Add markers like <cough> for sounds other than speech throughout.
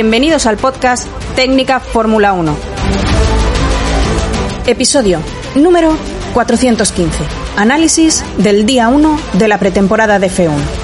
Bienvenidos al podcast Técnica Fórmula 1. Episodio número 415. Análisis del día 1 de la pretemporada de F1.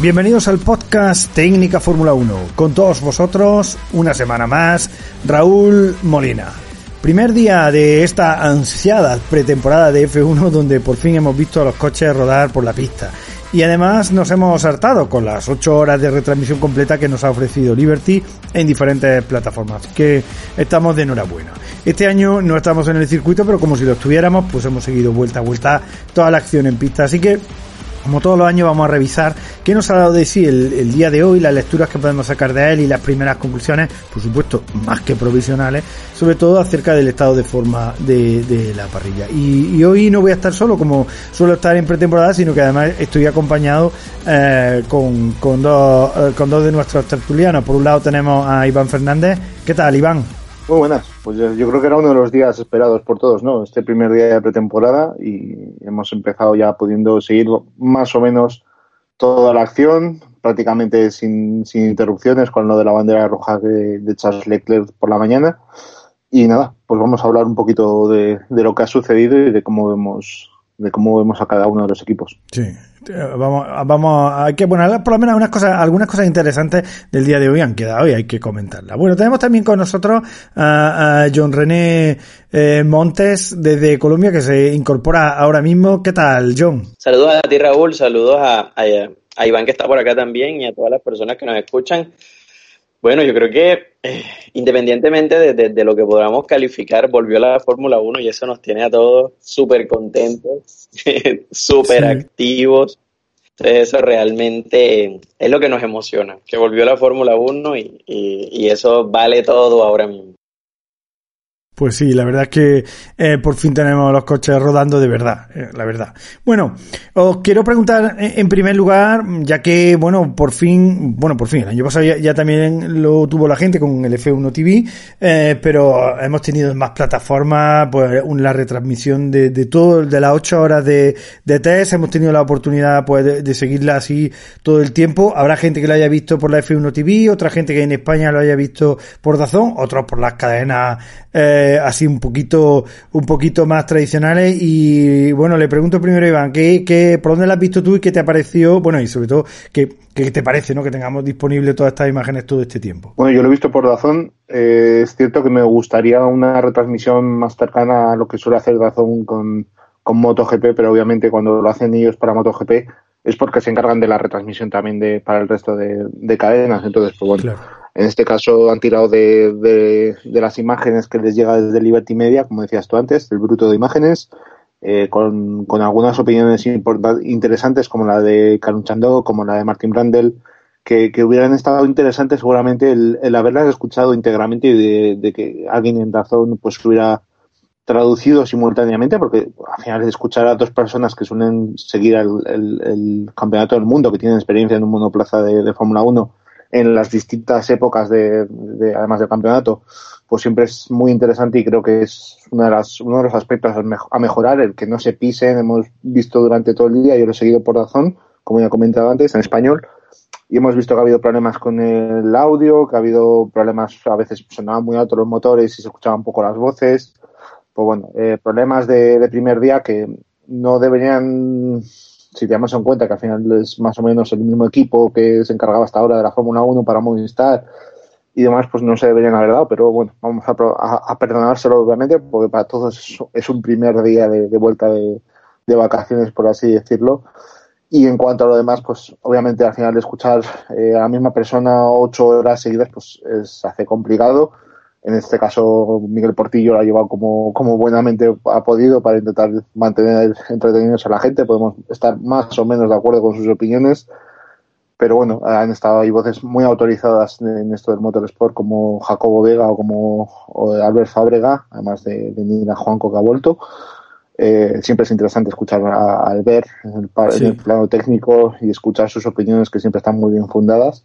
Bienvenidos al podcast Técnica Fórmula 1. Con todos vosotros, una semana más, Raúl Molina. Primer día de esta ansiada pretemporada de F1 donde por fin hemos visto a los coches rodar por la pista. Y además nos hemos hartado con las 8 horas de retransmisión completa que nos ha ofrecido Liberty en diferentes plataformas. Que estamos de enhorabuena. Este año no estamos en el circuito, pero como si lo estuviéramos, pues hemos seguido vuelta a vuelta toda la acción en pista. Así que como todos los años vamos a revisar qué nos ha dado de sí el, día de hoy, las lecturas que podemos sacar de él y las primeras conclusiones, por supuesto, más que provisionales, sobre todo acerca del estado de forma de, la parrilla. Y, hoy no voy a estar solo como suelo estar en pretemporada, sino que además estoy acompañado eh, con, con, dos, eh, con dos de nuestros tertulianos. Por un lado tenemos a Iván Fernández. ¿Qué tal, Iván? Muy buenas. Pues yo, creo que era uno de los días esperados por todos, ¿no? Este primer día de pretemporada y hemos empezado ya pudiendo seguir más o menos toda la acción, prácticamente sin, interrupciones con lo de la bandera roja de, Charles Leclerc por la mañana. Y nada, pues vamos a hablar un poquito de, de lo que ha sucedido y de cómo vemos de cómo vemos a cada uno de los equipos. Sí, vamos, vamos, hay que, bueno, por lo menos algunas cosas, algunas cosas interesantes del día de hoy han quedado y hay que comentarlas. Bueno, tenemos también con nosotros a, John René eh, Montes desde Colombia que se incorpora ahora mismo. ¿Qué tal, John? Saludos a ti, Raúl, saludos a, a Iván que está por acá también y a todas las personas que nos escuchan. Bueno, yo creo que eh, independientemente de, lo que podamos calificar, volvió la Fórmula 1 y eso nos tiene a todos súper contentos, súper <laughs> activos. Eso realmente es lo que nos emociona, que volvió la Fórmula 1 y eso vale todo ahora mismo. Pues sí, la verdad es que eh, por fin tenemos los coches rodando de verdad, eh, la verdad. Bueno, os quiero preguntar en primer lugar, ya que, bueno, por fin, bueno, por fin, el año pasado ya, también lo tuvo la gente con el F1 TV, eh, pero hemos tenido más plataformas, pues la retransmisión de, de todo, de las ocho horas de, de test, hemos tenido la oportunidad pues de, seguirla así todo el tiempo. Habrá gente que lo haya visto por la F1 TV, otra gente que en España lo haya visto por Dazón, otros por las cadenas eh, así un poquito, un poquito más tradicionales. Y bueno, le pregunto primero, Iván, ¿qué, qué, ¿por dónde la has visto tú y qué te ha parecido? Bueno, y sobre todo, ¿qué, qué te parece ¿no? que tengamos disponible todas estas imágenes todo este tiempo? Bueno, yo lo he visto por Dazón. Eh, es cierto que me gustaría una retransmisión más cercana a lo que suele hacer Dazón con, con MotoGP, pero obviamente cuando lo hacen ellos para MotoGP es porque se encargan de la retransmisión también de, para el resto de, de cadenas. Entonces, pues bueno. Claro en este caso han tirado de, de, las imágenes que les llega desde Liberty Media, como decías tú antes, el bruto de imágenes, eh, con, algunas opiniones interesantes como la de Karun Chando, como la de Martin Brandel, que, hubieran estado interesantes seguramente el, el haberlas escuchado íntegramente y de, de, que alguien en razón pues hubiera traducido simultáneamente, porque al final escuchar a dos personas que suelen seguir el campeonato del mundo, que tienen experiencia en un monoplaza de, de Fórmula 1, en las distintas épocas de, además del campeonato, pues siempre es muy interesante y creo que es una de las, uno de los aspectos a mejorar, el que no se pisen, hemos visto durante todo el día, yo lo he seguido por razón, como ya he comentado antes, en español, y hemos visto que ha habido problemas con el audio, que ha habido problemas, a veces sonaban muy altos los motores y se escuchaban poco las voces, pues bueno, eh, problemas de, de primer día que no deberían si tenemos en cuenta que al final es más o menos el mismo equipo que se encargaba hasta ahora de la Fórmula 1 para Movistar y demás, pues no se deberían haber dado, pero bueno, vamos a, a, perdonárselo obviamente, porque para todos es, un primer día de, vuelta de, vacaciones, por así decirlo. Y en cuanto a lo demás, pues obviamente al final escuchar eh, a la misma persona ocho horas seguidas, pues se hace complicado. En este caso, Miguel Portillo lo ha llevado como, como buenamente ha podido para intentar mantener entretenidos a la gente. Podemos estar más o menos de acuerdo con sus opiniones, pero bueno, han estado ahí voces muy autorizadas en esto del motorsport, como Jacobo Vega o como Albert Fábrega, además de, de Nina Juanco que ha vuelto. Eh, siempre es interesante escuchar a Albert en el, plano técnico y escuchar sus opiniones que siempre están muy bien fundadas.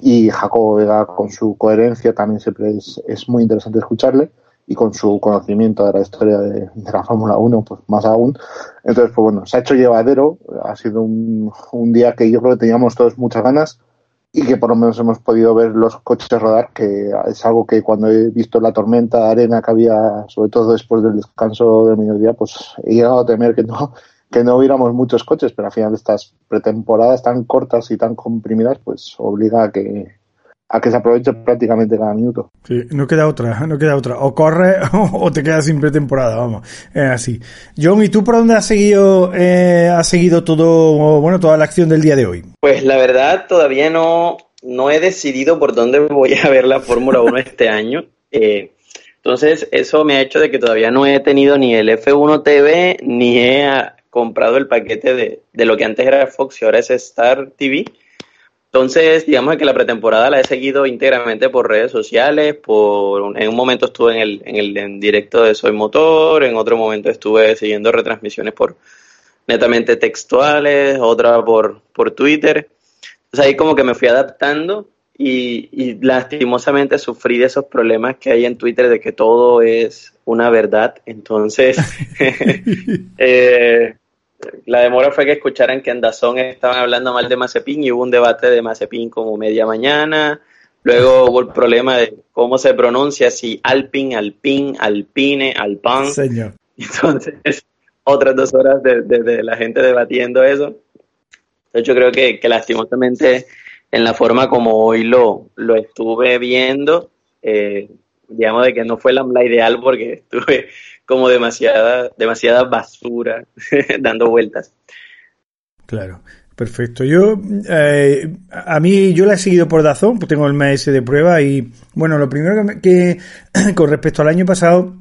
Y Jacobo Vega con su coherencia también siempre es, es muy interesante escucharle. Y con su conocimiento de la historia de, la Fórmula 1, pues más aún. Entonces, pues bueno, se ha hecho llevadero, ha sido un, un día que yo creo que teníamos todos muchas ganas. Y que por lo menos hemos podido ver los coches rodar, que es algo que cuando he visto la tormenta de arena que había, sobre todo después del descanso del mediodía, pues he llegado a temer que no, que no hubiéramos muchos coches, pero al final estas pretemporadas tan cortas y tan comprimidas, pues obliga a que, a que se aproveche prácticamente cada minuto. Sí, no queda otra, <laughs> no queda otra. O corre <laughs> o te quedas sin pretemporada, vamos. Es así. John, ¿y tú por dónde has seguido, eh, has seguido todo, bueno, toda la acción del día de hoy? Pues la verdad todavía no, no he decidido por dónde <laughs> voy a ver la Fórmula 1 este año. Eh, entonces, eso me ha hecho de que todavía no he tenido ni el F1 TV, ni he comprado el paquete de, de lo que antes era Fox y ahora es Star TV. Entonces, digamos que la pretemporada la he seguido íntegramente por redes sociales, por en un momento estuve en el, en el en directo de Soy Motor, en otro momento estuve siguiendo retransmisiones por netamente textuales, otra por, por Twitter. Entonces ahí como que me fui adaptando y, y lastimosamente sufrí de esos problemas que hay en Twitter de que todo es una verdad. Entonces, <laughs> <laughs> eh, la demora fue que escucharan que en Dazón estaban hablando mal de Mazepin y hubo un debate de Mazepin como media mañana. Luego hubo el problema de cómo se pronuncia, si Alpin, Alpin, Alpine, Alpan. Señor. <laughs> Entonces, otras dos horas de, la gente debatiendo eso. Entonces, yo creo que, que, lastimosamente, en la forma como hoy lo, lo estuve viendo, eh, digamos de que no fue la, la ideal porque estuve como demasiada, demasiada basura <laughs> dando vueltas. Claro. Perfecto. Yo, eh, a mí, yo la he seguido por Dazón, pues tengo el mes de prueba y, bueno, lo primero que, que <clears throat> con respecto al año pasado,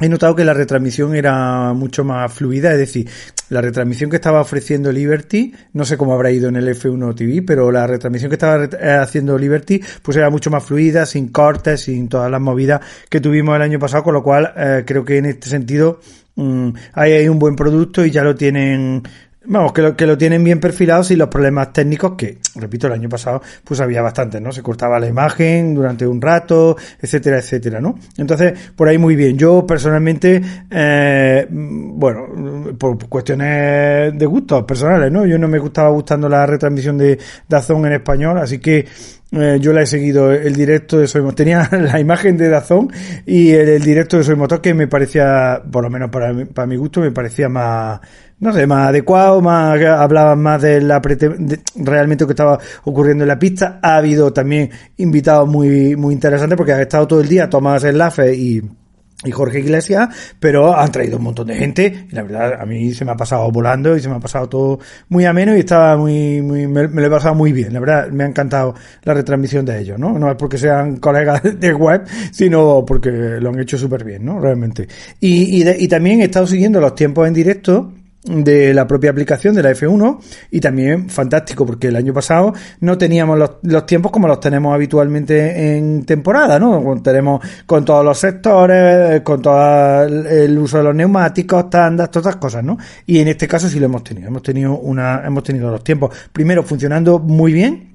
he notado que la retransmisión era mucho más fluida, es decir, la retransmisión que estaba ofreciendo Liberty, no sé cómo habrá ido en el F1 TV, pero la retransmisión que estaba eh, haciendo Liberty, pues era mucho más fluida, sin cortes, sin todas las movidas que tuvimos el año pasado, con lo cual eh, creo que en este sentido mm, hay un buen producto y ya lo tienen Vamos, que lo, que lo tienen bien perfilados y los problemas técnicos que, repito, el año pasado pues había bastantes, ¿no? Se cortaba la imagen durante un rato, etcétera, etcétera, ¿no? Entonces, por ahí muy bien. Yo personalmente, eh, bueno, por cuestiones de gustos personales, ¿no? Yo no me gustaba gustando la retransmisión de Dazón en español, así que eh, yo la he seguido el directo de Soy Motor. Tenía <laughs> la imagen de Dazón y el, directo de Soy Motor que me parecía, por lo menos para para mi gusto, me parecía más, no sé, más adecuado, más hablaban más de la realmente lo que estaba ocurriendo en la pista. Ha habido también invitados muy, muy interesantes porque ha estado todo el día Tomás Enlace y y Jorge Iglesias, pero han traído un montón de gente y la verdad a mí se me ha pasado volando y se me ha pasado todo muy ameno y estaba muy, muy me, lo he pasado muy bien, la verdad me ha encantado la retransmisión de ellos, ¿no? No es porque sean <laughs> colegas de web, sino porque lo han hecho súper bien, ¿no? Realmente. Y, y, y también he estado siguiendo los tiempos en directo de la propia aplicación de la F1 y también fantástico porque el año pasado no teníamos los, los tiempos como los tenemos habitualmente en temporada, ¿no? Tenemos con todos los sectores, con todo el uso de los neumáticos, tandas, todas esas cosas, ¿no? Y en este caso sí lo hemos tenido, hemos tenido una, hemos tenido los tiempos primero funcionando muy bien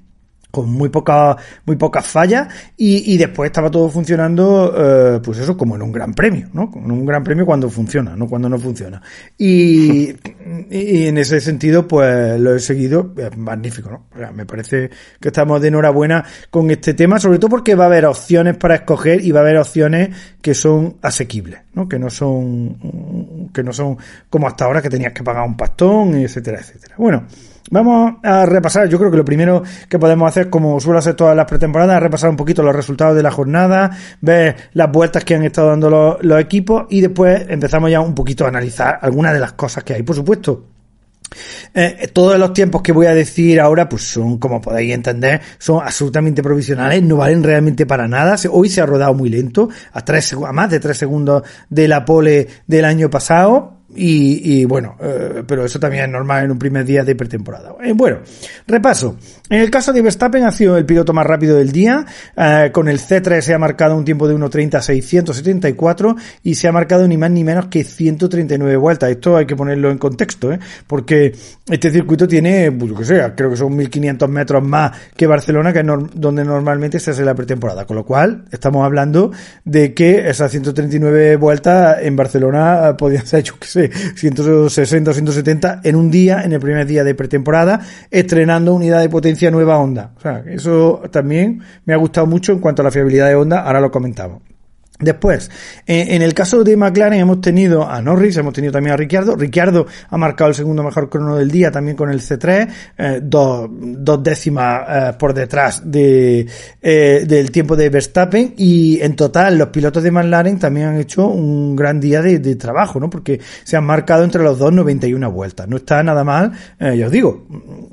con muy poca, muy pocas fallas y, y después estaba todo funcionando eh, pues eso como en un gran premio no como en un gran premio cuando funciona no cuando no funciona. Y, <laughs> y en ese sentido pues lo he seguido magnífico no me parece que estamos de enhorabuena con este tema sobre todo porque va a haber opciones para escoger y va a haber opciones que son asequibles no que no son que no son como hasta ahora que tenías que pagar un pastón etcétera etcétera bueno Vamos a repasar, yo creo que lo primero que podemos hacer, como suelo hacer todas las pretemporadas, es repasar un poquito los resultados de la jornada, ver las vueltas que han estado dando los, equipos y después empezamos ya un poquito a analizar algunas de las cosas que hay. Por supuesto, Eh, todos los tiempos que voy a decir ahora, pues son, como podéis entender, son absolutamente provisionales, no valen realmente para nada. Hoy se ha rodado muy lento, a, tres, a más de tres segundos de la pole del año pasado. Y, bueno, eh, pero eso también es normal en un primer día de pretemporada. Eh, bueno, repaso. En el caso de Verstappen ha sido el piloto más rápido del día. Eh, con el C3 se ha marcado un tiempo de 1.30.674 y se ha marcado ni más ni menos que 139 vueltas. Esto hay que ponerlo en contexto, ¿eh? porque este circuito tiene, pues, que sea, creo que son 1.500 metros más que Barcelona, que es donde normalmente se hace la pretemporada. Con lo cual, estamos hablando de que esas 139 vueltas en Barcelona podían ser, yo que sé, 160 o 170 en un día, en el primer día de pretemporada, estrenando unidad de potencia nueva Honda. O sea, eso también me ha gustado mucho en cuanto a la fiabilidad de Honda, ahora lo comentamos. Después, en el caso de McLaren hemos tenido a Norris, hemos tenido también a Ricciardo. Ricciardo ha marcado el segundo mejor crono del día también con el C3, eh, dos, dos, décimas eh, por detrás de, eh, del tiempo de Verstappen y en total los pilotos de McLaren también han hecho un gran día de, trabajo, ¿no? Porque se han marcado entre los dos 91 vueltas. No está nada mal, ya os digo,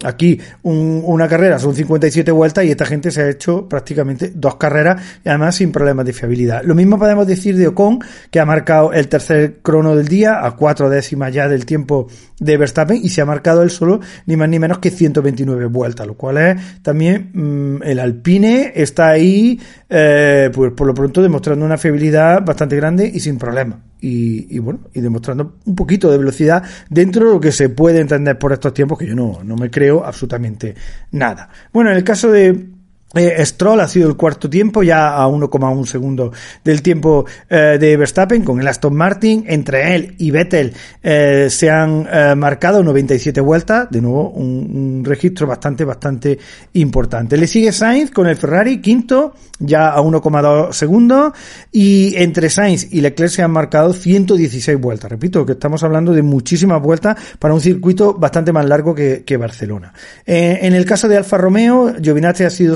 aquí un, una carrera son 57 vueltas y esta gente se ha hecho prácticamente dos carreras y además sin problemas de fiabilidad. Lo mismo podemos decir de Ocon, que ha marcado el tercer crono del día, a cuatro décimas ya del tiempo de Verstappen, y se ha marcado él solo ni más ni menos que 129 vueltas, lo cual es también mm, el Alpine está ahí, eh, pues por lo pronto demostrando una fiabilidad bastante grande y sin problemas. Y, y, bueno, y demostrando un poquito de velocidad dentro de lo que se puede entender por estos tiempos, que yo no, no me creo absolutamente nada. Bueno, en el caso de eh, Stroll ha sido el cuarto tiempo, ya a 1,1 segundo del tiempo eh, de Verstappen con el Aston Martin. Entre él y Vettel eh, se han marcado 97 vueltas, de nuevo un, registro bastante, bastante importante. Le sigue Sainz con el Ferrari, quinto, ya a 1,2 segundos. Y entre Sainz y Leclerc se han marcado 116 vueltas. Repito que estamos hablando de muchísimas vueltas para un circuito bastante más largo que, Barcelona. en el caso de Alfa Romeo, Giovinazzi ha sido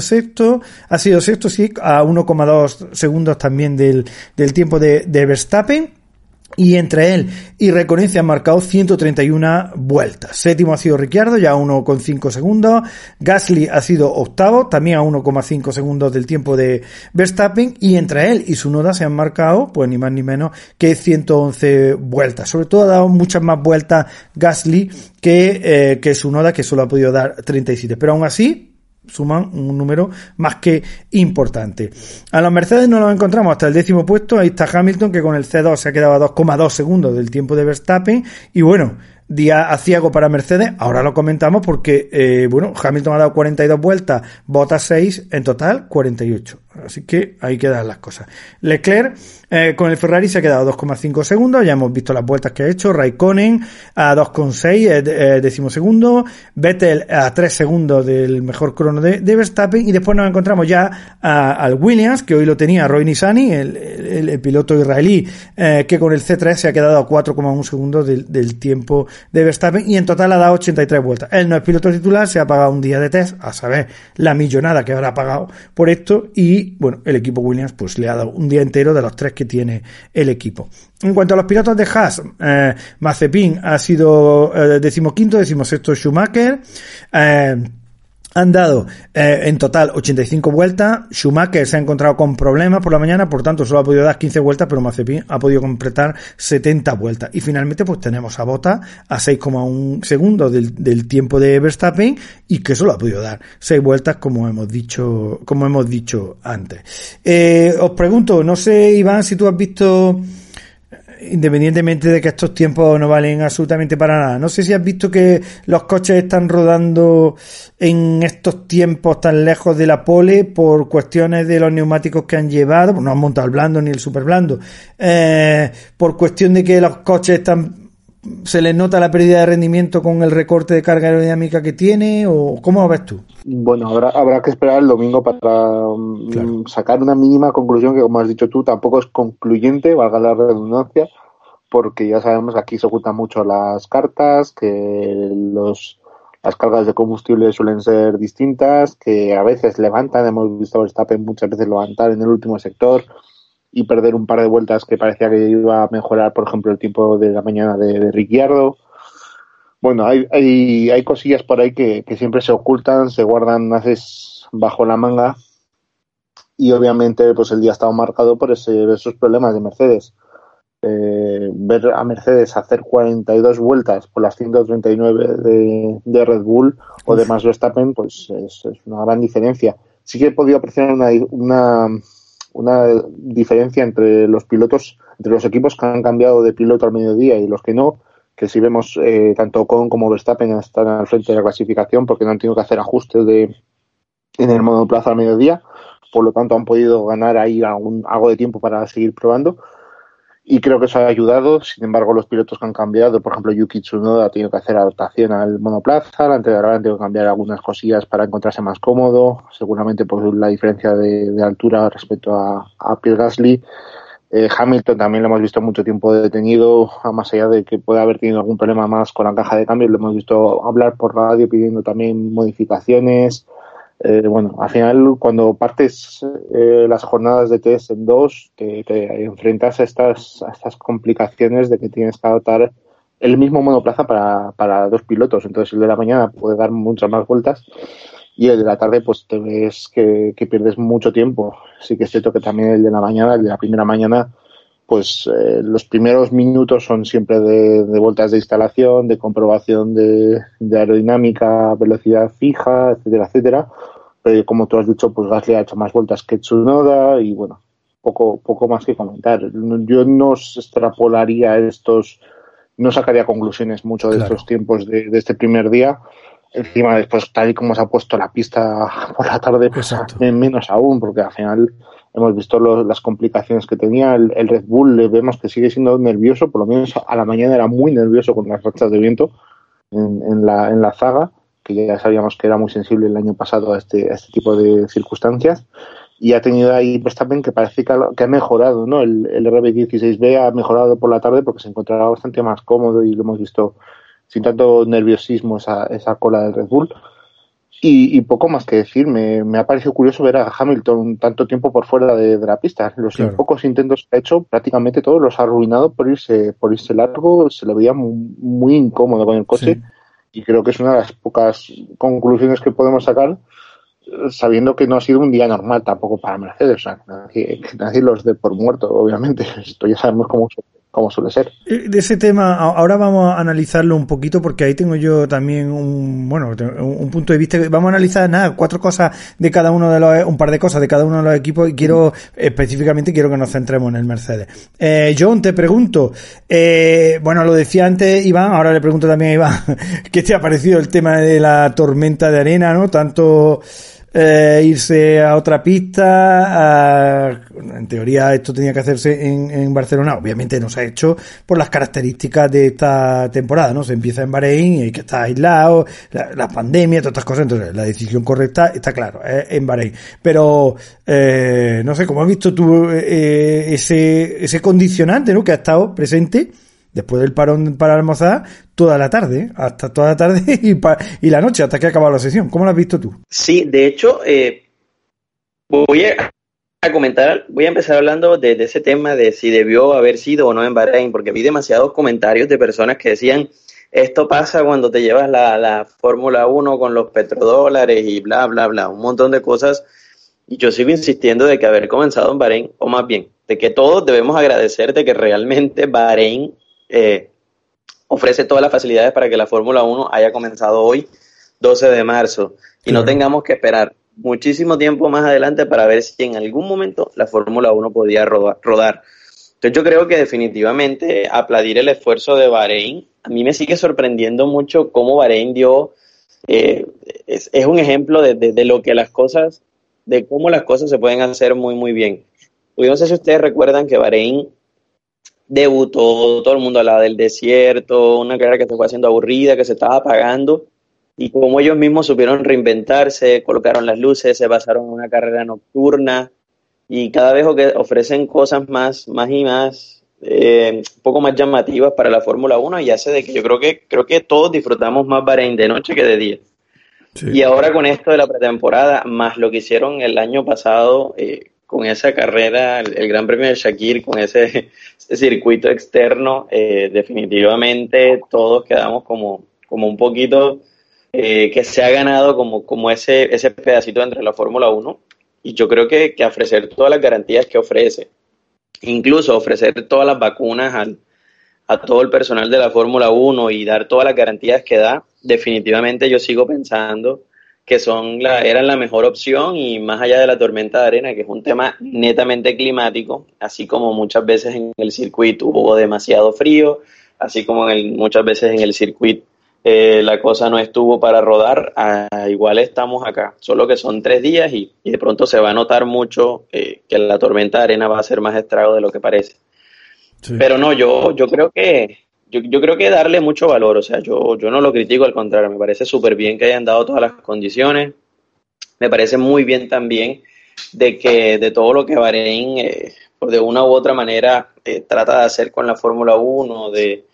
ha sido sexto, sí, a 1,2 segundos también del, del tiempo de, Verstappen y entre él y Reconoce han marcado 131 vueltas. Séptimo ha sido Ricciardo, ya a 1,5 segundos. Gasly ha sido octavo, también a 1,5 segundos del tiempo de Verstappen. Y entre él y su noda se han marcado, pues ni más ni menos que 111 vueltas. Sobre todo ha dado muchas más vueltas Gasly que, eh, que su noda, que solo ha podido dar 37. Pero aún así, suman un número más que importante. A los Mercedes no los encontramos hasta el décimo puesto. Ahí está Hamilton, que con el C2 se ha quedado a 2,2 segundos del tiempo de Verstappen. Y bueno, día aciago para Mercedes. Ahora lo comentamos porque, eh, bueno, Hamilton ha dado 42 vueltas, Bottas 6, en total 48. Así que ahí quedan las cosas. Leclerc eh, con el Ferrari se ha quedado 2,5 segundos. Ya hemos visto las vueltas que ha hecho. Raikkonen a 2,6 eh, eh, décimo segundo. Vettel a 3 segundos del mejor crono de, Verstappen. Y después nos encontramos ya al Williams, que hoy lo tenía Roy Nissany, el, piloto israelí, eh, que con el C3 se ha quedado a 4,1 segundos del, del, tiempo de Verstappen. Y en total ha dado 83 vueltas. Él no es piloto titular, se ha pagado un día de test, a saber la millonada que habrá pagado por esto. Y bueno, el equipo Williams pues le ha dado un día entero de los tres que tiene el equipo. En cuanto a los pilotos de Haas, eh, Mazepin ha sido eh, decimoquinto, decimosexto Schumacher, eh, han dado eh, en total 85 vueltas. Schumacher se ha encontrado con problemas por la mañana, por tanto solo ha podido dar 15 vueltas, pero Mazepin ha podido completar 70 vueltas. Y finalmente pues tenemos a Bota a 6,1 segundos del, del, tiempo de Verstappen y que solo ha podido dar 6 vueltas como hemos dicho, como hemos dicho antes. Eh, os pregunto, no sé Iván si tú has visto independientemente de que estos tiempos no valen absolutamente para nada. No sé si has visto que los coches están rodando en estos tiempos tan lejos de la pole por cuestiones de los neumáticos que han llevado, no han montado el blando ni el super blando, eh, por cuestión de que los coches están se les nota la pérdida de rendimiento con el recorte de carga aerodinámica que tiene o cómo lo ves tú? Bueno, habrá, habrá que esperar el domingo para mm, sacar una mínima conclusión que, como has dicho tú, tampoco es concluyente, valga la redundancia, porque ya sabemos que aquí se ocultan mucho las cartas, que los las cargas de combustible suelen ser distintas, que a veces levantan, hemos visto a Verstappen muchas veces levantar en el último sector, y perder un par de vueltas que parecía que iba a mejorar, por ejemplo, el tiempo de la mañana de, de Ricciardo. Bueno, hay, hay, hay cosillas por ahí que, que siempre se ocultan, se guardan haces bajo la manga y obviamente pues el día ha estado marcado por ese, esos problemas de Mercedes. Eh, ver a Mercedes hacer 42 vueltas por las 139 de, de Red Bull o de Max Verstappen, pues es, es, una gran diferencia. Sí que he podido apreciar una, una, una diferencia entre los pilotos, entre los equipos que han cambiado de piloto al mediodía y los que no, que si vemos eh, tanto Con como Verstappen están al frente de la clasificación porque no han tenido que hacer ajustes de, en el monoplaza al mediodía, por lo tanto han podido ganar ahí algún, algo de tiempo para seguir probando y creo que eso ha ayudado. Sin embargo, los pilotos que han cambiado, por ejemplo, Yuki Tsunoda ha tenido que hacer adaptación al monoplaza, la anterior han tenido que cambiar algunas cosillas para encontrarse más cómodo, seguramente por la diferencia de, altura respecto a, a Pierre Gasly. Eh, Hamilton también lo hemos visto mucho tiempo detenido, más allá de que pueda haber tenido algún problema más con la caja de cambio, lo hemos visto hablar por radio pidiendo también modificaciones. Eh, bueno, al final, cuando partes eh, las jornadas de test en dos, te, enfrentas a estas, a estas complicaciones de que tienes que adoptar el mismo monoplaza para, para dos pilotos. Entonces, el de la mañana puede dar muchas más vueltas y el de la tarde, pues te ves que, que pierdes mucho tiempo. Sí que es cierto que también el de la mañana, el de la primera mañana, pues eh, los primeros minutos son siempre de, de, vueltas de instalación, de comprobación de, de, aerodinámica, velocidad fija, etcétera, etcétera. Pero como tú has dicho, pues Gasly ha hecho más vueltas que Tsunoda y bueno, poco, poco más que comentar. Yo no extrapolaría estos, no sacaría conclusiones mucho de claro. estos tiempos de, de, este primer día. Encima, después, tal y como se ha puesto la pista <laughs> por la tarde, pues menos aún, porque al final hemos visto los, las complicaciones que tenía el, Red Bull, le vemos que sigue siendo nervioso, por lo menos a la mañana era muy nervioso con las rachas de viento en, la, en la zaga, que ya sabíamos que era muy sensible el año pasado a este, a este tipo de circunstancias, y ha tenido ahí Verstappen que parece que ha, que ha mejorado, ¿no? El, el RB16B ha mejorado por la tarde porque se encontraba bastante más cómodo y lo hemos visto sin tanto nerviosismo esa, esa cola del Red Bull. Y, y, poco más que decir, me, me, ha parecido curioso ver a Hamilton tanto tiempo por fuera de, de la pista. Los claro. pocos intentos que ha hecho, prácticamente todos los ha arruinado por irse, por irse largo, se lo veía muy, muy incómodo con el coche. Sí. Y creo que es una de las pocas conclusiones que podemos sacar, sabiendo que no ha sido un día normal tampoco para Mercedes. O sea, que nadie, que nadie los dé por muerto, obviamente. <laughs> Esto ya sabemos cómo como suele ser. Eh, de ese tema, ahora vamos a analizarlo un poquito porque ahí tengo yo también un, bueno, un punto de vista. Vamos a analizar nada, cuatro cosas de cada uno de los, un par de cosas de cada uno de los equipos y quiero, específicamente quiero que nos centremos en el Mercedes. Eh, John, te pregunto, eh, bueno, lo decía antes Iván, ahora le pregunto también a Iván, <laughs> ¿qué te ha parecido el tema de la tormenta de arena, no? Tanto, eh, irse a otra pista. A, en teoría esto tenía que hacerse en, Barcelona. Obviamente no se ha hecho por las características de esta temporada, ¿no? Se empieza en Bahrein y hay que estar aislado, la, la pandemia, todas estas cosas. Entonces la decisión correcta está claro, es en Bahrein. Pero, eh, no sé, ¿cómo has visto tú eh, ese, ese condicionante, ¿no? Que ha estado presente después del parón para almorzar, toda la tarde, hasta toda la tarde <laughs> y, y la noche, hasta que ha acabado la sesión. ¿Cómo lo has visto tú? Sí, de hecho, eh, voy a, comentar, voy a empezar hablando de, de, ese tema de si debió haber sido o no en Bahrein, porque vi demasiados comentarios de personas que decían, esto pasa cuando te llevas la, la Fórmula 1 con los petrodólares y bla, bla, bla, un montón de cosas. Y yo sigo insistiendo de que haber comenzado en Bahrein, o más bien, de que todos debemos agradecer de que realmente Bahrein eh, ofrece todas las facilidades para que la Fórmula 1 haya comenzado hoy, 12 de marzo, y no tengamos que esperar muchísimo tiempo más adelante para ver si en algún momento la Fórmula 1 podía rodar. Entonces yo creo que definitivamente aplaudir el esfuerzo de Bahrein, a mí me sigue sorprendiendo mucho cómo Bahrein dio, eh, es, es, un ejemplo de, de, de, lo que las cosas, de cómo las cosas se pueden hacer muy, muy bien. Yo no sé si ustedes recuerdan que Bahrein debutó, todo el mundo hablaba del desierto, una carrera que se fue haciendo aburrida, que se estaba apagando, y como ellos mismos supieron reinventarse, colocaron las luces, se basaron en una carrera nocturna, y cada vez ofrecen cosas más, más y más, eh, un poco más llamativas para la Fórmula 1, y hace de que yo creo que, creo que todos disfrutamos más Bahrein de noche que de día. Sí. Y ahora con esto de la pretemporada, más lo que hicieron el año pasado, eh, con esa carrera, el, Gran Premio de Shakir, con ese, <laughs> ese circuito externo, eh, definitivamente todos quedamos como, como un poquito eh, que se ha ganado como, como ese, ese pedacito entre la Fórmula 1 y yo creo que, que ofrecer todas las garantías que ofrece, incluso ofrecer todas las vacunas al, a todo el personal de la Fórmula 1 y dar todas las garantías que da, definitivamente yo sigo pensando que son la, eran la mejor opción y más allá de la tormenta de arena, que es un tema netamente climático, así como muchas veces en el circuito hubo demasiado frío, así como en muchas veces en el circuito eh, la cosa no estuvo para rodar, ah, igual estamos acá, solo que son tres días y, de pronto se va a notar mucho eh, que la tormenta de arena va a ser más estrago de lo que parece. Pero no, yo, yo creo que yo, creo que darle mucho valor, o sea, yo, yo no lo critico, al contrario, me parece súper bien que hayan dado todas las condiciones, me parece muy bien también de que de todo lo que Bahrein, eh, de una u otra manera, trata de hacer con la Fórmula 1, de,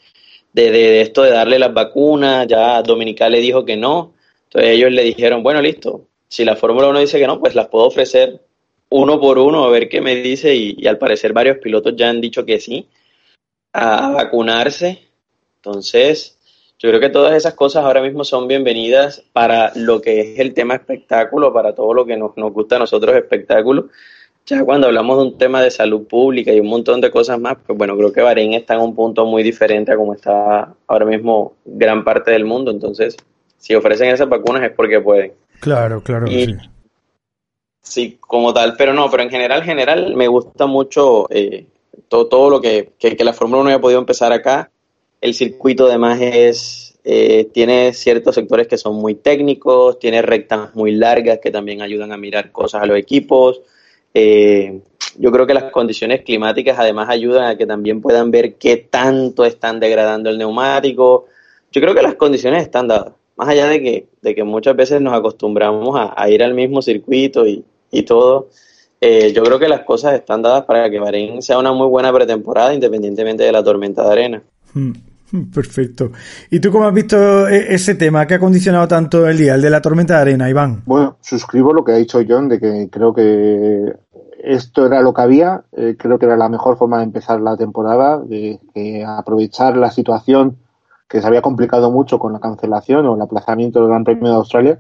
de, esto de darle las vacunas, ya Dominical le dijo que no, entonces ellos le dijeron, bueno, listo, si la Fórmula 1 dice que no, pues las puedo ofrecer uno por uno a ver qué me dice y, al parecer varios pilotos ya han dicho que sí, a, vacunarse, entonces yo creo que todas esas cosas ahora mismo son bienvenidas para lo que es el tema espectáculo, para todo lo que nos, nos gusta a nosotros espectáculo ya cuando hablamos de un tema de salud pública y un montón de cosas más, pues bueno, creo que Bahrein está en un punto muy diferente a como está ahora mismo gran parte del mundo. Entonces, si ofrecen esas vacunas es porque pueden. Claro, claro. sí. sí, como tal, pero no, pero en general, general, me gusta mucho eh, todo, todo lo que, que, la Fórmula 1 haya podido empezar acá. El circuito además es, eh, tiene ciertos sectores que son muy técnicos, tiene rectas muy largas que también ayudan a mirar cosas a los equipos eh, yo creo que las condiciones climáticas además ayudan a que también puedan ver qué tanto están degradando el neumático. Yo creo que las condiciones están dadas, más allá de que, de que muchas veces nos acostumbramos a, ir al mismo circuito y, todo. Eh, yo creo que las cosas están dadas para que Bahrein sea una muy buena pretemporada independientemente de la tormenta de arena. Hmm. Perfecto. ¿Y tú cómo has visto e-, ese tema que ha condicionado tanto el día, el de la tormenta de arena, Iván? Bueno, suscribo lo que ha dicho John, de que creo que esto era lo que había, eh, creo que era la mejor forma de empezar la temporada, de, aprovechar la situación que se había complicado mucho con la cancelación o el aplazamiento del Gran Premio de Australia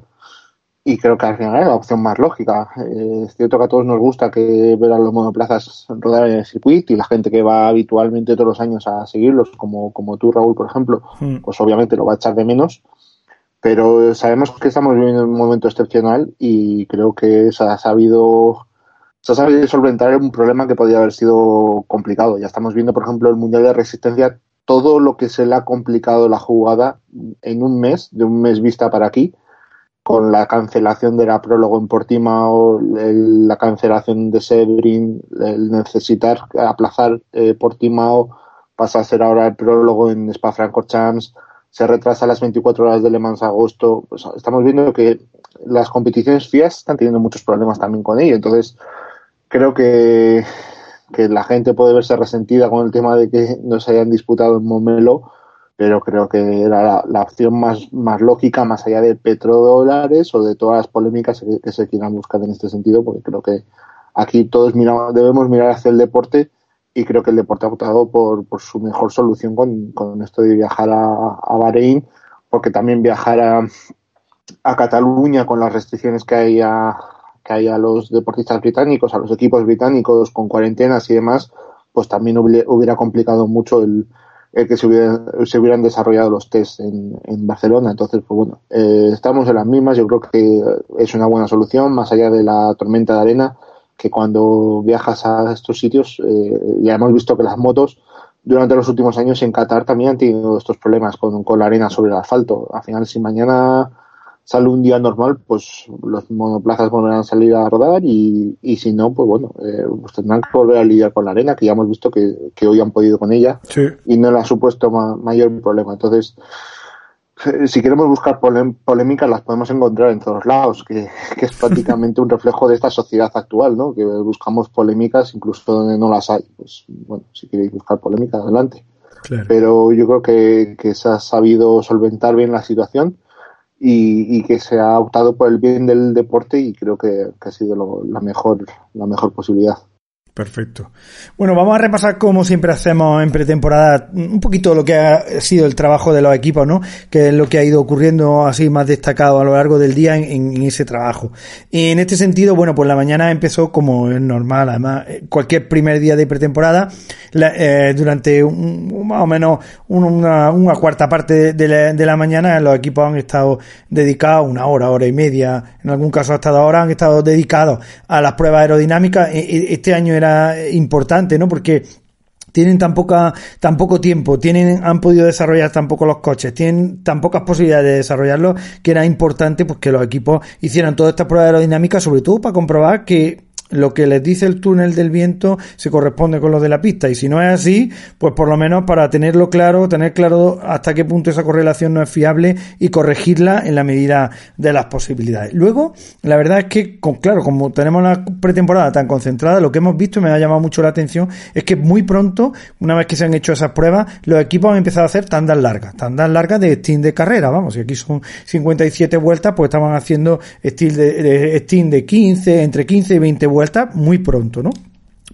y creo que al final es la opción más lógica. Eh, es cierto que a todos nos gusta que ver a los monoplazas rodar en el circuito y la gente que va habitualmente todos los años a seguirlos, como, como tú, Raúl, por ejemplo, hmm. pues obviamente lo va a echar de menos. Pero sabemos que estamos viviendo un momento excepcional y creo que se ha sabido, se ha sabido solventar un problema que podía haber sido complicado. Ya estamos viendo, por ejemplo, el Mundial de Resistencia, todo lo que se le ha complicado la jugada en un mes, de un mes vista para aquí con la cancelación de la prólogo en Portimao, la cancelación de Sebring, el necesitar aplazar eh, Portimao, pasa a ser ahora el prólogo en Spa-Francorchamps, se retrasa las 24 horas de Le Mans agosto. Pues, estamos viendo que las competiciones FIA están teniendo muchos problemas también con ello. Entonces, creo que, que la gente puede verse resentida con el tema de que no se hayan disputado en Momelo pero creo que era la, opción más, más lógica, más allá de petrodólares o de todas las polémicas que, se quieran buscar en este sentido, porque creo que aquí todos miramos, debemos mirar hacia el deporte y creo que el deporte ha optado por, por su mejor solución con, con esto de viajar a, a Bahrein, porque también viajar a, a Cataluña con las restricciones que hay a, que hay a los deportistas británicos, a los equipos británicos con cuarentenas y demás, pues también hubiera complicado mucho el, que se, se hubieran desarrollado los test en, en Barcelona. Entonces, pues bueno, eh, estamos en las mismas. Yo creo que es una buena solución, más allá de la tormenta de arena, que cuando viajas a estos sitios, eh, ya hemos visto que las motos durante los últimos años en Qatar también han tenido estos problemas con, con la arena sobre el asfalto. Al final, si mañana sale un día normal, pues los monoplazas volverán a salir a rodar y, y si no, pues bueno, eh, pues tendrán que volver a lidiar con la arena, que ya hemos visto que, que hoy han podido con ella y no le ha supuesto mayor problema. Entonces, eh, si queremos buscar polémicas, las podemos encontrar en todos lados, que, que es <laughs> prácticamente un reflejo de esta sociedad actual, ¿no? Que buscamos polémicas incluso donde no las hay. Pues bueno, si queréis buscar polémicas, adelante. Pero yo creo que, que se ha sabido solventar bien la situación y, que se ha optado por el bien del deporte y creo que, ha sido la, mejor, la mejor posibilidad. Perfecto. Bueno, vamos a repasar como siempre hacemos en pretemporada un poquito lo que ha sido el trabajo de los equipos, ¿no? Que es lo que ha ido ocurriendo así más destacado a lo largo del día en, ese trabajo. Y en este sentido, bueno, pues la mañana empezó como es normal, además, eh, cualquier primer día de pretemporada, eh, durante un, más o menos una, cuarta parte de la, de la, mañana los equipos han estado dedicados una hora, hora y media, en algún caso hasta dos horas han estado dedicados a las pruebas aerodinámicas. E, e, este año era importante, ¿no? Porque tienen tan poca, tan poco tiempo, tienen, han podido desarrollar tan poco los coches, tienen tan pocas posibilidades de desarrollarlo que era importante pues que los equipos hicieran toda esta prueba aerodinámica, sobre todo para comprobar que lo que les dice el túnel del viento se corresponde con lo de la pista y si no es así, pues por lo menos para tenerlo claro, tener claro hasta qué punto esa correlación no es fiable y corregirla en la medida de las posibilidades. Luego, la verdad es que, claro, como tenemos la pretemporada tan concentrada, lo que hemos visto y me ha llamado mucho la atención es que muy pronto, una vez que se han hecho esas pruebas, los equipos han empezado a hacer tandas largas, tandas largas de steam de carrera, vamos, y aquí son 57 vueltas, pues estaban haciendo steam de, de, steam de 15, entre 15 y 20 vueltas vuelta muy pronto, ¿no?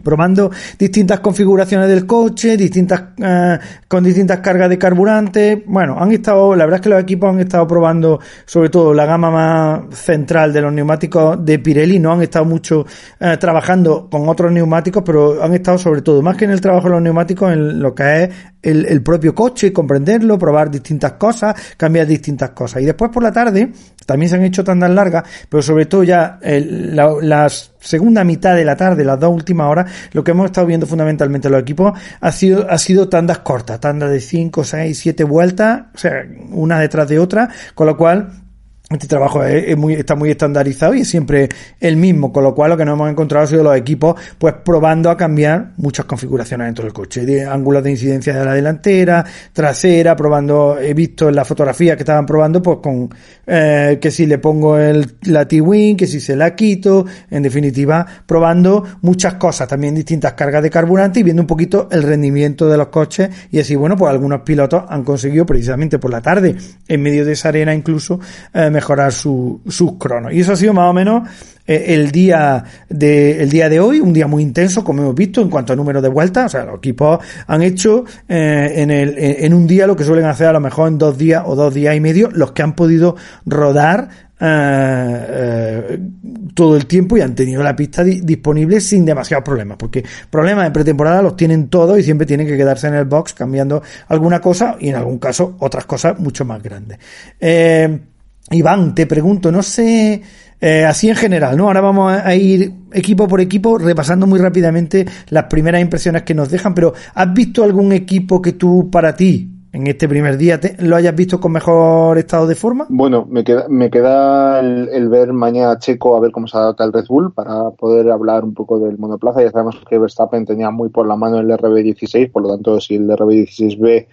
probando distintas configuraciones del coche, distintas eh, con distintas cargas de carburante. Bueno, han estado, la verdad es que los equipos han estado probando sobre todo la gama más central de los neumáticos de Pirelli, no han estado mucho eh, trabajando con otros neumáticos, pero han estado sobre todo más que en el trabajo de los neumáticos en lo que es el, el propio coche, comprenderlo, probar distintas cosas, cambiar distintas cosas. Y después por la tarde también se han hecho tandas largas, pero sobre todo ya la, la, segunda mitad de la tarde, las dos últimas horas, lo que hemos estado viendo fundamentalmente los equipos ha sido, ha sido tandas cortas, tandas de 5, 6, 7 vueltas, o sea, una detrás de otra, con lo cual este trabajo es, muy, está muy estandarizado y es siempre el mismo, con lo cual lo que nos hemos encontrado ha sido los equipos pues probando a cambiar muchas configuraciones dentro del coche, ángulos de incidencia de la delantera, trasera, probando, he visto en la fotografía que estaban probando pues con eh, que si le pongo el, la T-Wing, que si se la quito, en definitiva, probando muchas cosas, también distintas cargas de carburante y viendo un poquito el rendimiento de los coches y así, bueno, pues algunos pilotos han conseguido precisamente por la tarde, en medio de esa arena incluso, eh, mejorar su, sus cronos. Y eso ha sido más o menos eh, el día de el día de hoy, un día muy intenso, como hemos visto, en cuanto a número de vueltas. O sea, los equipos han hecho eh, en, el, en un día lo que suelen hacer a lo mejor en dos días o dos días y medio, los que han podido rodar eh, todo el tiempo y han tenido la pista disponible sin demasiados problemas, porque problemas de pretemporada los tienen todos y siempre tienen que quedarse en el box cambiando alguna cosa y en algún caso otras cosas mucho más grandes. Iván, te pregunto, no sé, eh, así en general, ¿no? Ahora vamos a ir equipo por equipo repasando muy rápidamente las primeras impresiones que nos dejan, pero ¿has visto algún equipo que tú para ti en este primer día lo hayas visto con mejor estado de forma? Bueno, me queda, me queda el, ver mañana Checo a ver cómo se adapta el Red Bull para poder hablar un poco del monoplaza. Ya sabemos que Verstappen tenía muy por la mano el RB16, por lo tanto, si el RB16B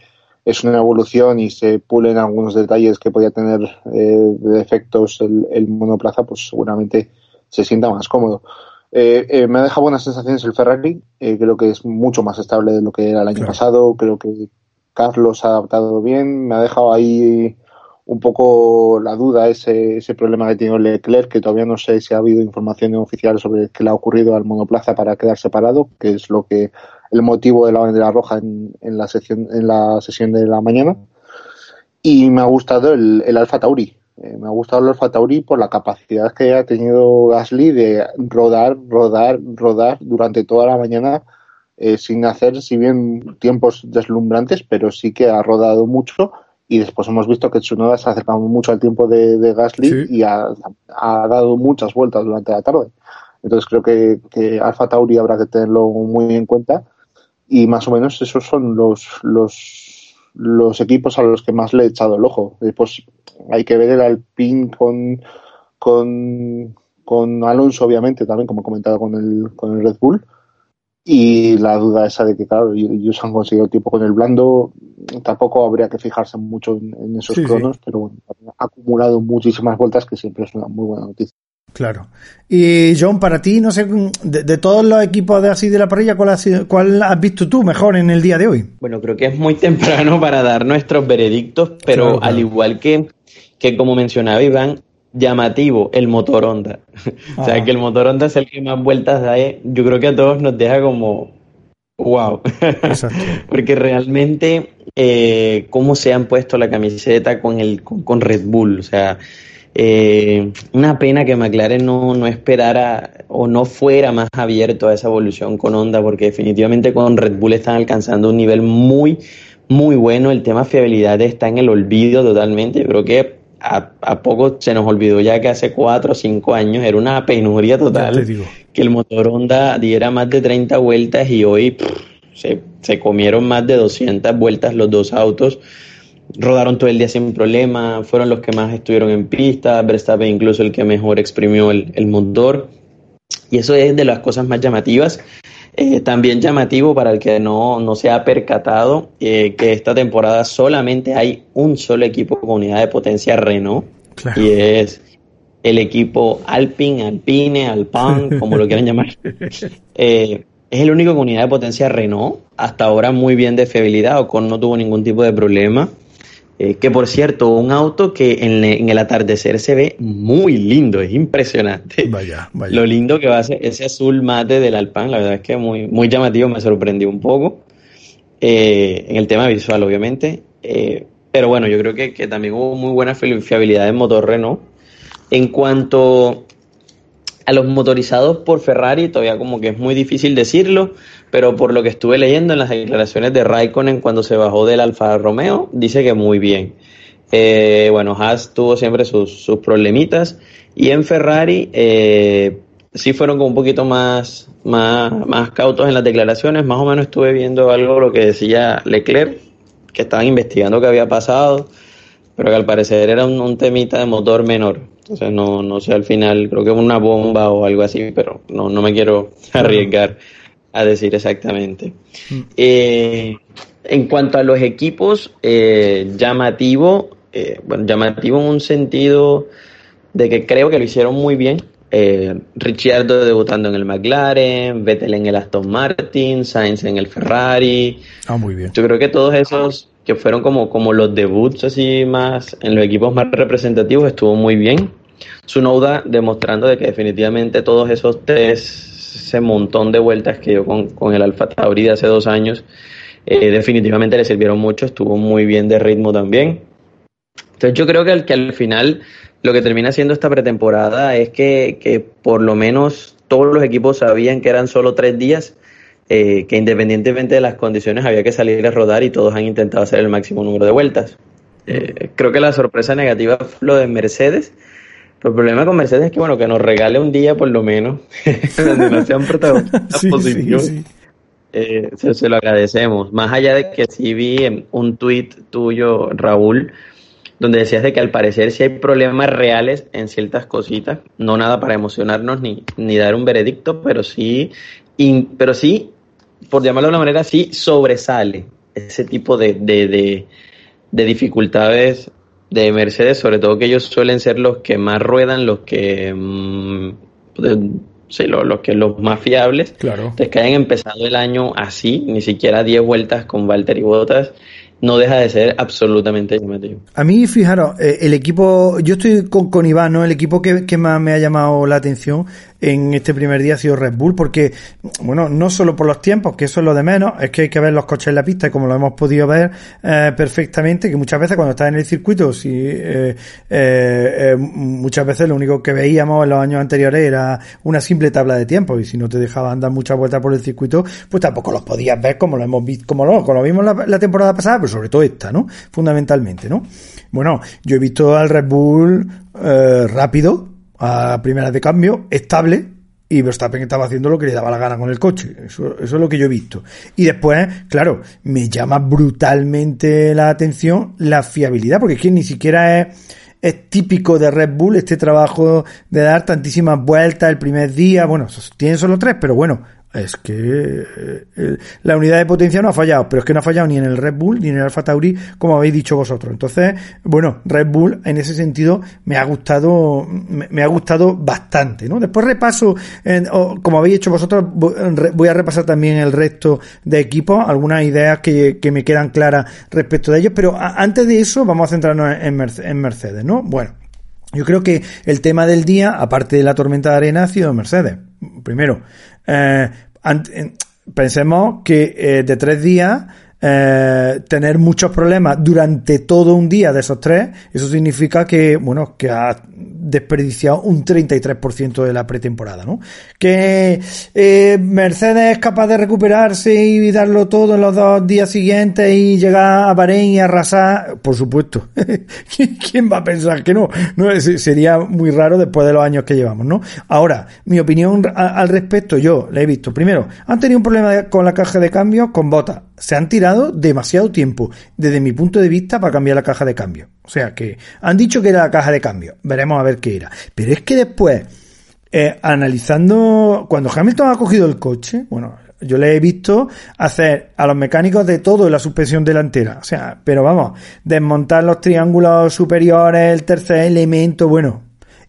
es una evolución y se pulen algunos detalles que podía tener eh, de defectos el, monoplaza, pues seguramente se sienta más cómodo. Eh, eh, me ha dejado buenas sensaciones el Ferrari, creo que es mucho más estable de lo que era el año pasado, creo que Carlos ha adaptado bien, me ha dejado ahí un poco la duda ese, ese problema que tiene Leclerc, que todavía no sé si ha habido información oficial sobre qué le ha ocurrido al monoplaza para quedar separado, que es lo que el motivo de la bandera roja en, en, la, sesión, en la sesión de la mañana. Y me ha gustado el, el Alfa Tauri. Eh, me ha gustado el Alfa Tauri por la capacidad que ha tenido Gasly de rodar, rodar, rodar durante toda la mañana eh, sin hacer, si bien tiempos deslumbrantes, pero sí que ha rodado mucho. Y después hemos visto que Tsunoda se ha acercado mucho al tiempo de, de Gasly y ha, ha, dado muchas vueltas durante la tarde. Entonces creo que, que Alfa Tauri habrá que tenerlo muy en cuenta y más o menos esos son los, los, los equipos a los que más le he echado el ojo. Después hay que ver el Alpine con, con, con Alonso, obviamente, también, como he comentado con el, con el Red Bull. Y la duda esa de que, claro, ellos han conseguido el tiempo con el blando, tampoco habría que fijarse mucho en, esos cronos, pero bueno, ha acumulado muchísimas vueltas, que siempre es una muy buena noticia. Claro. Y John, para ti, no sé, de, todos los equipos de así de la parrilla, ¿cuál, ¿cuál has visto tú mejor en el día de hoy? Bueno, creo que es muy <laughs> temprano para dar nuestros veredictos, pero al igual que, que como mencionaba Iván, llamativo el motor Honda. <laughs> o sea, Ah. que el motor Honda es el que más vueltas da. eh, Yo creo que a todos nos deja como, wow. Exacto. <laughs> Porque realmente, eh, cómo se han puesto la camiseta con, el, con, con Red Bull. O sea, eh, una pena que McLaren no, no esperara o no fuera más abierto a esa evolución con Honda, porque definitivamente con Red Bull están alcanzando un nivel muy, muy bueno. El tema fiabilidad está en el olvido totalmente. Yo creo que a, a poco se nos olvidó ya que hace cuatro o cinco años era una penuria total que el motor Honda diera más de 30 vueltas y hoy pff, se, se comieron más de 200 vueltas los dos autos. Rodaron todo el día sin problema, fueron los que más estuvieron en pista, Verstappen incluso el que mejor exprimió el, el motor. Y eso es de las cosas más llamativas. Eh, también llamativo para el que no, no se ha percatado eh, que esta temporada solamente hay un solo equipo con unidad de potencia Renault Claro. y es el equipo Alpine, Alpine, Alpine, <laughs> como lo quieran llamar. Eh, es el único con unidad de potencia Renault, hasta ahora muy bien de fiabilidad, Ocon no tuvo ningún tipo de problema. Eh, que por cierto, un auto que en, le- en el atardecer se ve muy lindo, es impresionante. Vaya, vaya. Lo lindo que va a ser ese azul mate del Alpine, la verdad es que muy, muy llamativo, me sorprendió un poco. Eh, en el tema visual, obviamente. Eh, pero bueno, yo creo que, que también hubo muy buena fi- fiabilidad en motor Renault. En cuanto a los motorizados por Ferrari, todavía como que es muy difícil decirlo, pero por lo que estuve leyendo en las declaraciones de Raikkonen cuando se bajó del Alfa Romeo, dice que muy bien. Eh, bueno, Haas tuvo siempre sus, sus problemitas y en Ferrari eh, sí fueron como un poquito más, más, más cautos en las declaraciones, más o menos estuve viendo algo lo que decía Leclerc, que estaban investigando qué había pasado, pero que al parecer era un, un temita de motor menor. Entonces no, no sé al final, creo que una bomba o algo así, pero no, no me quiero arriesgar a decir exactamente. Eh, en cuanto a los equipos, eh, llamativo, eh, bueno, llamativo en un sentido de que creo que lo hicieron muy bien. Eh, Ricciardo debutando en el McLaren, Vettel en el Aston Martin, Sainz en el Ferrari, Ah, muy bien. yo creo que todos esos que fueron como, como los debuts así más en los equipos más representativos estuvo muy bien. Sunoda demostrando de que definitivamente todos esos tres, ese montón de vueltas que dio con, con el Alfa Tauri de hace dos años, eh, definitivamente le sirvieron mucho, estuvo muy bien de ritmo también. Entonces yo creo que al, que al final lo que termina siendo esta pretemporada es que, que por lo menos todos los equipos sabían que eran solo tres días, eh, que independientemente de las condiciones había que salir a rodar y todos han intentado hacer el máximo número de vueltas. Eh, creo que la sorpresa negativa fue lo de Mercedes. Pero el problema con Mercedes es que, bueno, que nos regale un día por lo menos, <laughs> donde no sean protagonistas <laughs> Sí, positivos. sí. Eh, se, se lo agradecemos. Más allá de que sí vi un tuit tuyo, Raúl, donde decías de que al parecer sí hay problemas reales en ciertas cositas, no nada para emocionarnos ni, ni dar un veredicto, pero sí, in- pero sí, por llamarlo de una manera, sí sobresale ese tipo de, de, de, de dificultades de Mercedes, sobre todo que ellos suelen ser los que más ruedan, los que mm, sí, los, los que los más fiables. Claro. Entonces que hayan empezado el año así, ni siquiera 10 vueltas con Valtteri Bottas, no deja de ser absolutamente llamativo. A mí, fijaros, eh, el equipo, yo estoy con, con Iván, ¿no? El equipo que, que más me ha llamado la atención en este primer día ha sido Red Bull, porque, bueno, no solo por los tiempos, que eso es lo de menos, es que hay que ver los coches en la pista, y como lo hemos podido ver eh, perfectamente, que muchas veces cuando estás en el circuito, si, eh, eh, eh, muchas veces lo único que veíamos en los años anteriores era una simple tabla de tiempo, y si no te dejaban dar muchas vueltas por el circuito, pues tampoco los podías ver como lo hemos visto, como lo, vimos la, la temporada pasada, pero sobre todo esta, ¿no? Fundamentalmente, ¿no? Bueno, yo he visto al Red Bull eh, rápido, a primeras de cambio, estable, y Verstappen estaba haciendo lo que le daba la gana con el coche. Eso, es lo que yo he visto. Y después, claro, me llama brutalmente la atención la fiabilidad, porque es que ni siquiera es, es típico de Red Bull este trabajo de dar tantísimas vueltas el primer día. Bueno, tienen solo tres, pero bueno, es que eh, eh, la unidad de potencia no ha fallado, pero es que no ha fallado ni en el Red Bull ni en el Alfa Tauri, como habéis dicho vosotros. Entonces, bueno, Red Bull en ese sentido me ha gustado, me, ha gustado bastante, ¿no? Después repaso, o, como habéis hecho vosotros, voy a repasar también el resto de equipos, algunas ideas que, me quedan claras respecto de ellos, pero antes de eso vamos a centrarnos en, en Mercedes, ¿no? Bueno. Yo creo que el tema del día, aparte de la tormenta de arena, ha sido Mercedes. Primero, eh, pensemos que eh, de tres días eh, tener muchos problemas durante todo un día de esos tres, eso significa que, bueno, que ha desperdiciado un 33% de la pretemporada, ¿no? Que eh, Mercedes es capaz de recuperarse y darlo todo en los dos días siguientes y llegar a Bahrein y arrasar, por supuesto. <laughs> ¿Quién va a pensar que no? no? Sería muy raro después de los años que llevamos, ¿no? Ahora, mi opinión al respecto, yo la he visto. Primero, han tenido un problema con la caja de cambio con botas se han tirado demasiado tiempo, desde mi punto de vista, para cambiar la caja de cambio. O sea que han dicho que era la caja de cambio. Veremos a ver qué era. Pero es que después, eh, analizando, cuando Hamilton ha cogido el coche, bueno, yo le he visto hacer a los mecánicos de todo en la suspensión delantera. O sea, pero vamos, desmontar los triángulos superiores, el tercer elemento, bueno,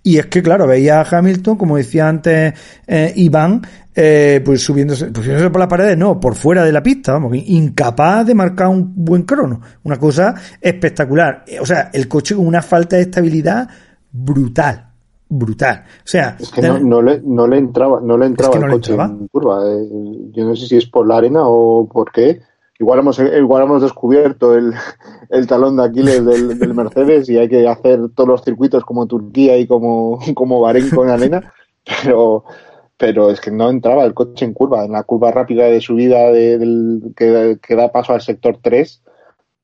y es que, claro, veía a Hamilton, como decía antes eh, Iván, eh, pues subiéndose, pues subiéndose por las paredes, no, por fuera de la pista, vamos, incapaz de marcar un buen crono. Una cosa espectacular. O sea, el coche con una falta de estabilidad brutal. Brutal. O sea, es que no, le, no le entraba, no le entraba el coche en curva. Eh. Yo no sé si es por la arena o por qué, igual hemos, igual hemos descubierto el, <laughs> el talón de Aquiles <laughs> del, del, Mercedes y hay que hacer todos los circuitos como Turquía y como, <laughs> como Bahrein con arena, pero, pero es que no entraba el coche en curva, en la curva rápida de subida que, que, da paso al sector 3,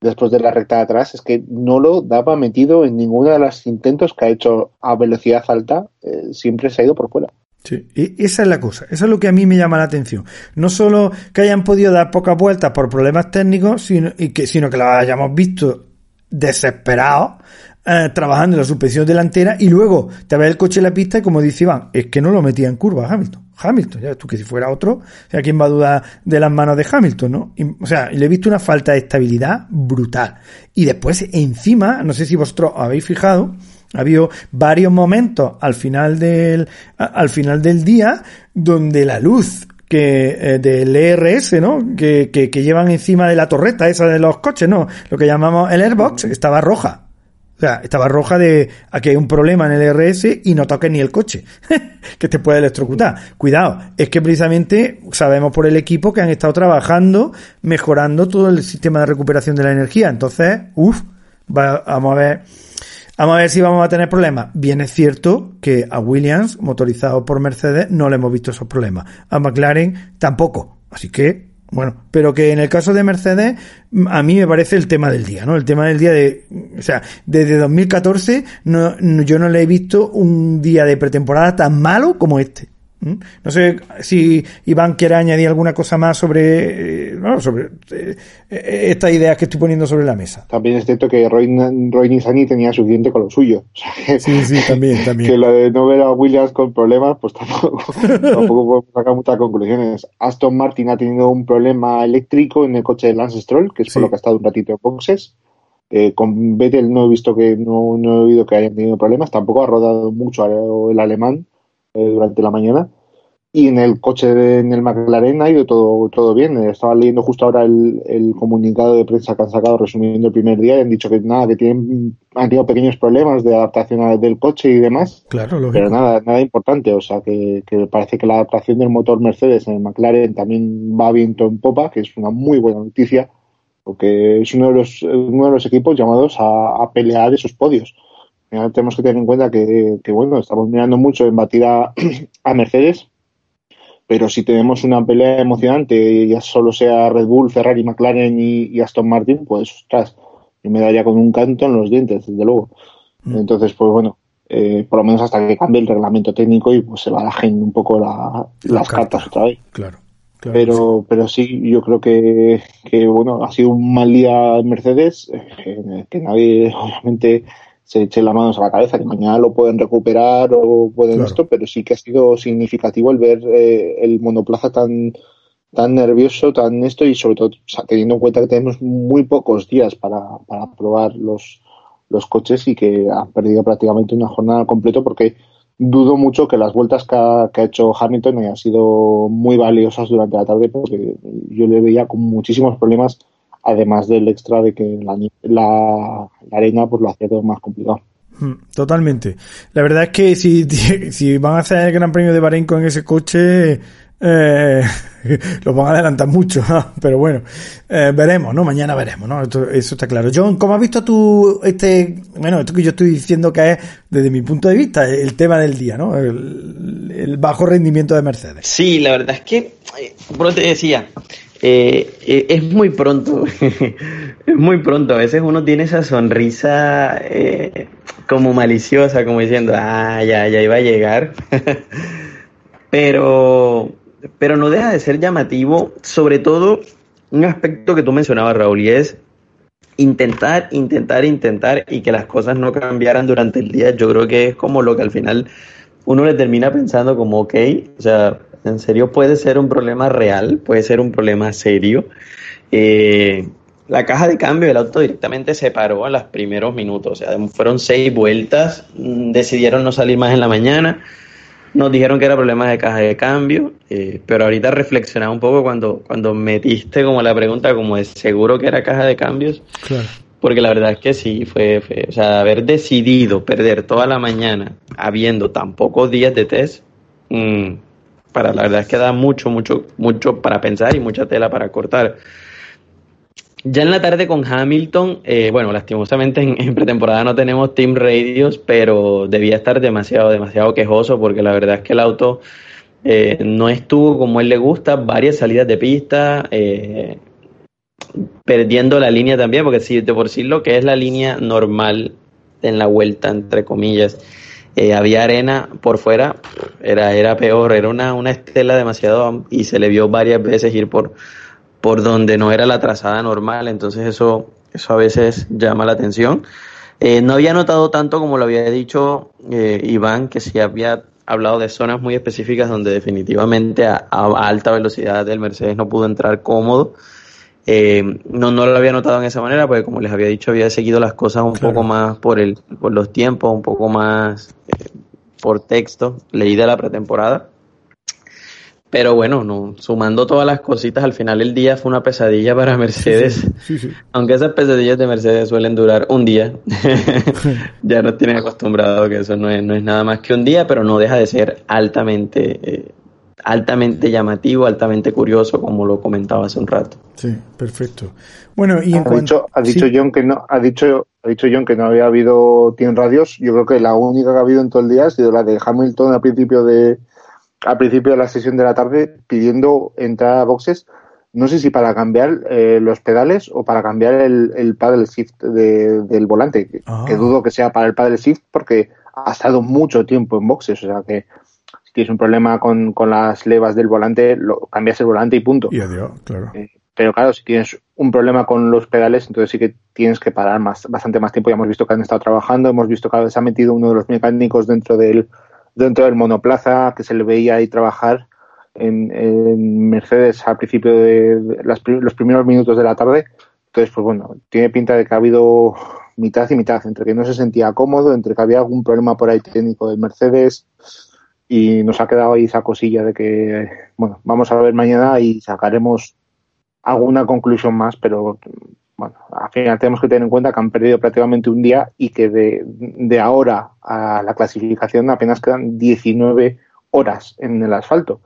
después de la recta de atrás, es que no lo daba metido en ninguno de los intentos que ha hecho a velocidad alta, eh, siempre se ha ido por fuera. Sí, y esa es la cosa, eso es lo que a mí me llama la atención. No solo que hayan podido dar pocas vueltas por problemas técnicos, sino, y que, sino que lo hayamos visto desesperados eh, trabajando en la suspensión delantera y luego te ves el coche en la pista y como dice Iván, es que no lo metía en curva Hamilton. Hamilton, ya ves tú que si fuera otro, o sea, ¿quién va a dudar de las manos de Hamilton, no? o sea, le he visto una falta de estabilidad brutal. Y después, encima, no sé si vosotros habéis fijado, ha habido varios momentos al final del, al final del día donde la luz que eh, del ERS, ¿no? Que, que, que, llevan encima de la torreta esa de los coches, ¿no? Lo que llamamos el airbox, estaba roja. O sea, estaba roja de aquí hay un problema en el ERS y no toques ni el coche, <laughs> que te puede electrocutar. Cuidado, es que precisamente sabemos por el equipo que han estado trabajando, mejorando todo el sistema de recuperación de la energía. Entonces, uff, vamos a ver Vamos a ver si vamos a tener problemas. Bien es cierto que a Williams, motorizado por Mercedes, no le hemos visto esos problemas. A McLaren tampoco. Así que, bueno, pero que en el caso de Mercedes, a mí me parece el tema del día, ¿no? El tema del día de, o sea, desde 2014 no, yo no le he visto un día de pretemporada tan malo como este. No sé si Iván quiere añadir alguna cosa más sobre, eh, sobre eh, estas ideas que estoy poniendo sobre la mesa. También es cierto que Roy, Roy Nissani tenía suficiente con lo suyo. sí, sí, también, también. <laughs> Que lo de no ver a Williams con problemas, pues tampoco, <laughs> tampoco podemos sacar muchas conclusiones. Aston Martin ha tenido un problema eléctrico en el coche de Lance Stroll, que es por lo que ha estado un ratito en boxes. Eh, con Vettel no he visto que, no, no he oído que hayan tenido problemas, tampoco ha rodado mucho el alemán eh, durante la mañana. Y en el coche, de, en el McLaren ha ido todo, todo bien. Estaba leyendo justo ahora el, el, comunicado de prensa que han sacado resumiendo el primer día y han dicho que nada, que tienen, han tenido pequeños problemas de adaptación del coche y demás. Claro, Pero nada, nada importante. O sea, que, que parece que la adaptación del motor Mercedes en el McLaren también va viento en popa, que es una muy buena noticia, porque es uno de los, uno de los equipos llamados a, a pelear esos podios tenemos que tener en cuenta que, que, bueno, estamos mirando mucho en batir a, <clears throat> a, Mercedes, pero si tenemos una pelea emocionante, ya solo sea Red Bull, Ferrari, McLaren y, y Aston Martin, pues, ostras, yo me daría con un canto en los dientes, desde luego. Mm. Entonces, pues bueno, eh, por lo menos hasta que cambie el reglamento técnico y pues se barajen un poco la, las cartas otra vez. Claro. Claro, pero, sí. pero sí, yo creo que, que, bueno, ha sido un mal día en Mercedes, eh, que nadie, obviamente, se eche las manos a la cabeza, que mañana lo pueden recuperar o pueden claro. esto, pero sí que ha sido significativo el ver eh, el monoplaza tan tan nervioso, tan esto y sobre todo o sea, teniendo en cuenta que tenemos muy pocos días para, para probar los, los coches y que han perdido prácticamente una jornada completa porque dudo mucho que las vueltas que ha, que ha, hecho Hamilton hayan sido muy valiosas durante la tarde porque yo le veía con muchísimos problemas además del extra de que la, la, la arena pues lo hacía todo más complicado. Mm, totalmente. La verdad es que si, <laughs> si van a hacer el Gran Premio de Bahrein con ese coche, eh, <laughs> los van a adelantar mucho, <laughs> pero bueno, eh, veremos, ¿no? Mañana veremos, ¿no? eso está claro. John, ¿cómo has visto tú este, bueno, esto que yo estoy diciendo que es, desde mi punto de vista, el tema del día, ¿no? El, bajo rendimiento de Mercedes. Sí, la verdad es que, como te decía, eh, eh, es muy pronto, <laughs> es muy pronto. A veces uno tiene esa sonrisa eh, como maliciosa, como diciendo, ah, ya, ya iba a llegar. <laughs> pero, pero no deja de ser llamativo, sobre todo un aspecto que tú mencionabas, Raúl, y es intentar, intentar, intentar y que las cosas no cambiaran durante el día. Yo creo que es como lo que al final uno le termina pensando como, ok, o sea, en serio puede ser un problema real, puede ser un problema serio. Eh, la caja de cambio del auto directamente se paró en los primeros minutos, o sea, fueron seis vueltas, mm, decidieron no salir más en la mañana, nos dijeron que era problema de caja de cambio, eh, pero ahorita reflexionaba un poco cuando, cuando metiste como la pregunta como de seguro que era caja de cambios, porque la verdad es que sí, fue, o sea, haber decidido perder toda la mañana habiendo tan pocos días de test, mm, para la verdad es que da mucho, mucho, mucho para pensar y mucha tela para cortar. Ya en la tarde con Hamilton, eh, bueno, lastimosamente en, pretemporada no tenemos Team Radios, pero debía estar demasiado, demasiado quejoso porque la verdad es que el auto eh, no estuvo como él le gusta, varias salidas de pista, eh, perdiendo la línea también, porque si de por sí lo que es la línea normal en la vuelta, entre comillas, había arena por fuera, era, era peor, era una, una estela demasiado y se le vio varias veces ir por por donde no era la trazada normal, entonces eso, eso a veces llama la atención. Eh, no había notado tanto como lo había dicho eh, Iván, que sí había hablado de zonas muy específicas donde definitivamente a, alta velocidad el Mercedes no pudo entrar cómodo. Eh, no, no lo había notado en esa manera, porque como les había dicho, había seguido las cosas un poco más por, el, por los tiempos, un poco más por texto, leí de la pretemporada. Pero bueno, no, sumando todas las cositas, al final el día fue una pesadilla para Mercedes. <laughs> Aunque esas pesadillas de Mercedes suelen durar un día. <laughs> <laughs> ya nos tienen acostumbrado que eso no es, no es nada más que un día, pero no deja de ser altamente, eh, altamente llamativo, altamente curioso, como lo comentaba hace un rato. Sí, perfecto. Bueno, y en ha dicho, ha dicho John que no, ha dicho, ha dicho John que no había habido Team Radios. Yo creo que la única que ha habido en todo el día ha sido la de Hamilton al principio de al principio de la sesión de la tarde pidiendo entrar a boxes, no sé si para cambiar eh, los pedales o para cambiar el, el paddle shift del volante, que, ah. dudo que sea para el paddle shift porque ha estado mucho tiempo en boxes, o sea que tienes un problema con, con las levas del volante, lo, cambias el volante y punto. Y adiós, claro. Eh, pero claro, si tienes un problema con los pedales, entonces sí que tienes que parar más, bastante más tiempo. Ya hemos visto que han estado trabajando, hemos visto que se ha metido uno de los mecánicos dentro del, dentro del monoplaza que se le veía ahí trabajar en, Mercedes al principio de los primeros minutos de la tarde. Entonces, pues bueno, tiene pinta de que ha habido mitad y mitad, entre que no se sentía cómodo, entre que había algún problema por ahí técnico del Mercedes y nos ha quedado ahí esa cosilla de que, bueno, vamos a ver mañana y sacaremos alguna conclusión más, pero bueno, al final tenemos que tener en cuenta que han perdido prácticamente un día y que de, ahora a la clasificación apenas quedan 19 horas en el asfalto,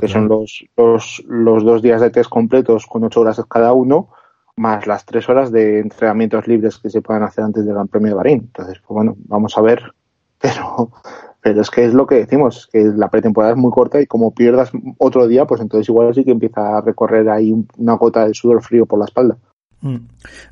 que son los, los, los, dos días de test completos con 8 horas cada uno, más las 3 horas de entrenamientos libres que se puedan hacer antes del Gran Premio de Bahrein. Entonces, pues bueno, vamos a ver, <laughs> pero, pero es que es lo que decimos, que la pretemporada es muy corta y como pierdas otro día, pues entonces igual sí que empieza a recorrer ahí una gota de sudor frío por la espalda. Mm,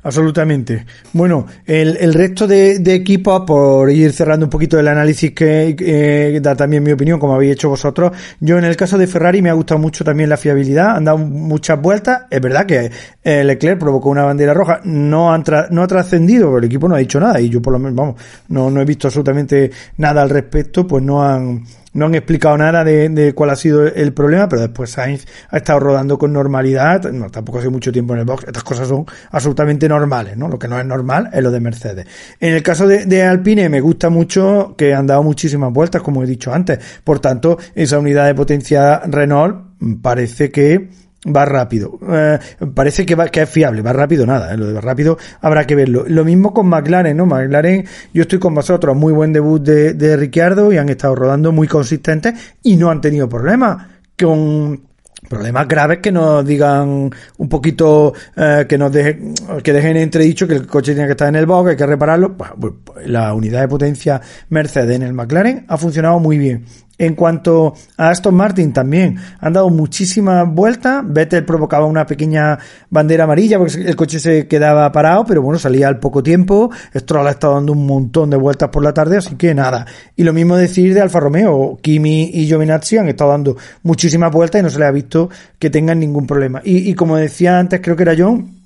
absolutamente. Bueno, el, el resto de, de, equipos, por ir cerrando un poquito el análisis que eh, da también mi opinión, como habéis hecho vosotros, yo en el caso de Ferrari me ha gustado mucho también la fiabilidad, han dado muchas vueltas, es verdad que eh, Leclerc provocó una bandera roja, no, han no ha trascendido, pero el equipo no ha dicho nada y yo por lo menos, vamos, no, no he visto absolutamente nada al respecto, pues no han no han explicado nada de, cuál ha sido el problema, pero después Sainz ha estado rodando con normalidad, no, tampoco hace mucho tiempo en el box, estas cosas son absolutamente normales, ¿no? Lo que no es normal es lo de Mercedes. En el caso de, Alpine me gusta mucho que han dado muchísimas vueltas, como he dicho antes, por tanto, esa unidad de potencia Renault parece que va rápido. Eh, parece que, va, que es fiable, va rápido nada, eh, lo de va rápido habrá que verlo. Lo mismo con McLaren, ¿no? McLaren, yo estoy con vosotros, muy buen debut de, de Ricciardo y han estado rodando muy consistentes y no han tenido problemas con problemas graves que nos digan un poquito eh, que nos dejen que dejen entredicho que el coche tiene que estar en el box, hay que repararlo. Pues, pues, la unidad de potencia Mercedes en el McLaren ha funcionado muy bien. En cuanto a Aston Martin también, han dado muchísimas vueltas. Vettel provocaba una pequeña bandera amarilla porque el coche se quedaba parado, pero bueno, salía al poco tiempo. Stroll ha estado dando un montón de vueltas por la tarde, así que nada. Y lo mismo decir de Alfa Romeo. Kimi y Giovinazzi han estado dando muchísimas vueltas y no se les ha visto que tengan ningún problema. Y, y como decía antes, creo que era John,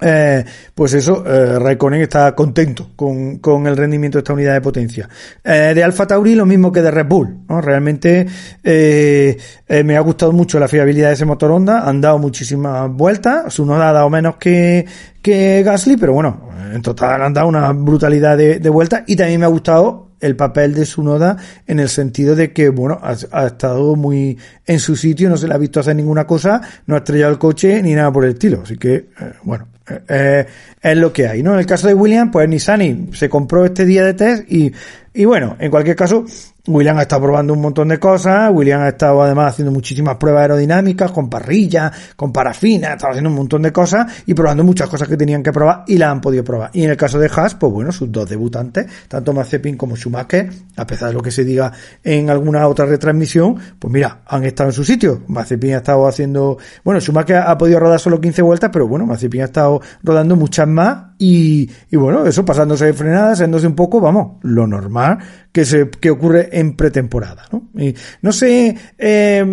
eh, pues eso, eh, Raikkonen está contento con, con, el rendimiento de esta unidad de potencia. Eh, de Alfa Tauri lo mismo que de Red Bull, ¿no? Realmente eh, eh, me ha gustado mucho la fiabilidad de ese motor Honda, han dado muchísimas vueltas, su noda ha dado menos que, que Gasly, pero bueno, en total han dado una brutalidad de, de vueltas y también me ha gustado el papel de su noda en el sentido de que, bueno, ha, estado muy en su sitio, no se le ha visto hacer ninguna cosa, no ha estrellado el coche ni nada por el estilo. Así que, bueno, eh, es lo que hay, ¿no? En el caso de William, pues Nissani se compró este día de test y, y bueno, en cualquier caso, William ha estado probando un montón de cosas, William ha estado además haciendo muchísimas pruebas aerodinámicas, con parrilla, con parafina, ha estado haciendo un montón de cosas y probando muchas cosas que tenían que probar y las han podido probar. Y en el caso de Haas, pues bueno, sus dos debutantes, tanto Mazepin como Schumacher, a pesar de lo que se diga en alguna otra retransmisión, pues mira, han estado en su sitio. Mazepin ha estado haciendo, bueno, Schumacher ha podido rodar solo 15 vueltas, pero bueno, Mazepin ha estado rodando muchas más y, y bueno, eso pasándose de frenadas, haciéndose un poco, vamos, lo normal que se que ocurre en pretemporada, ¿no? Y no sé, eh,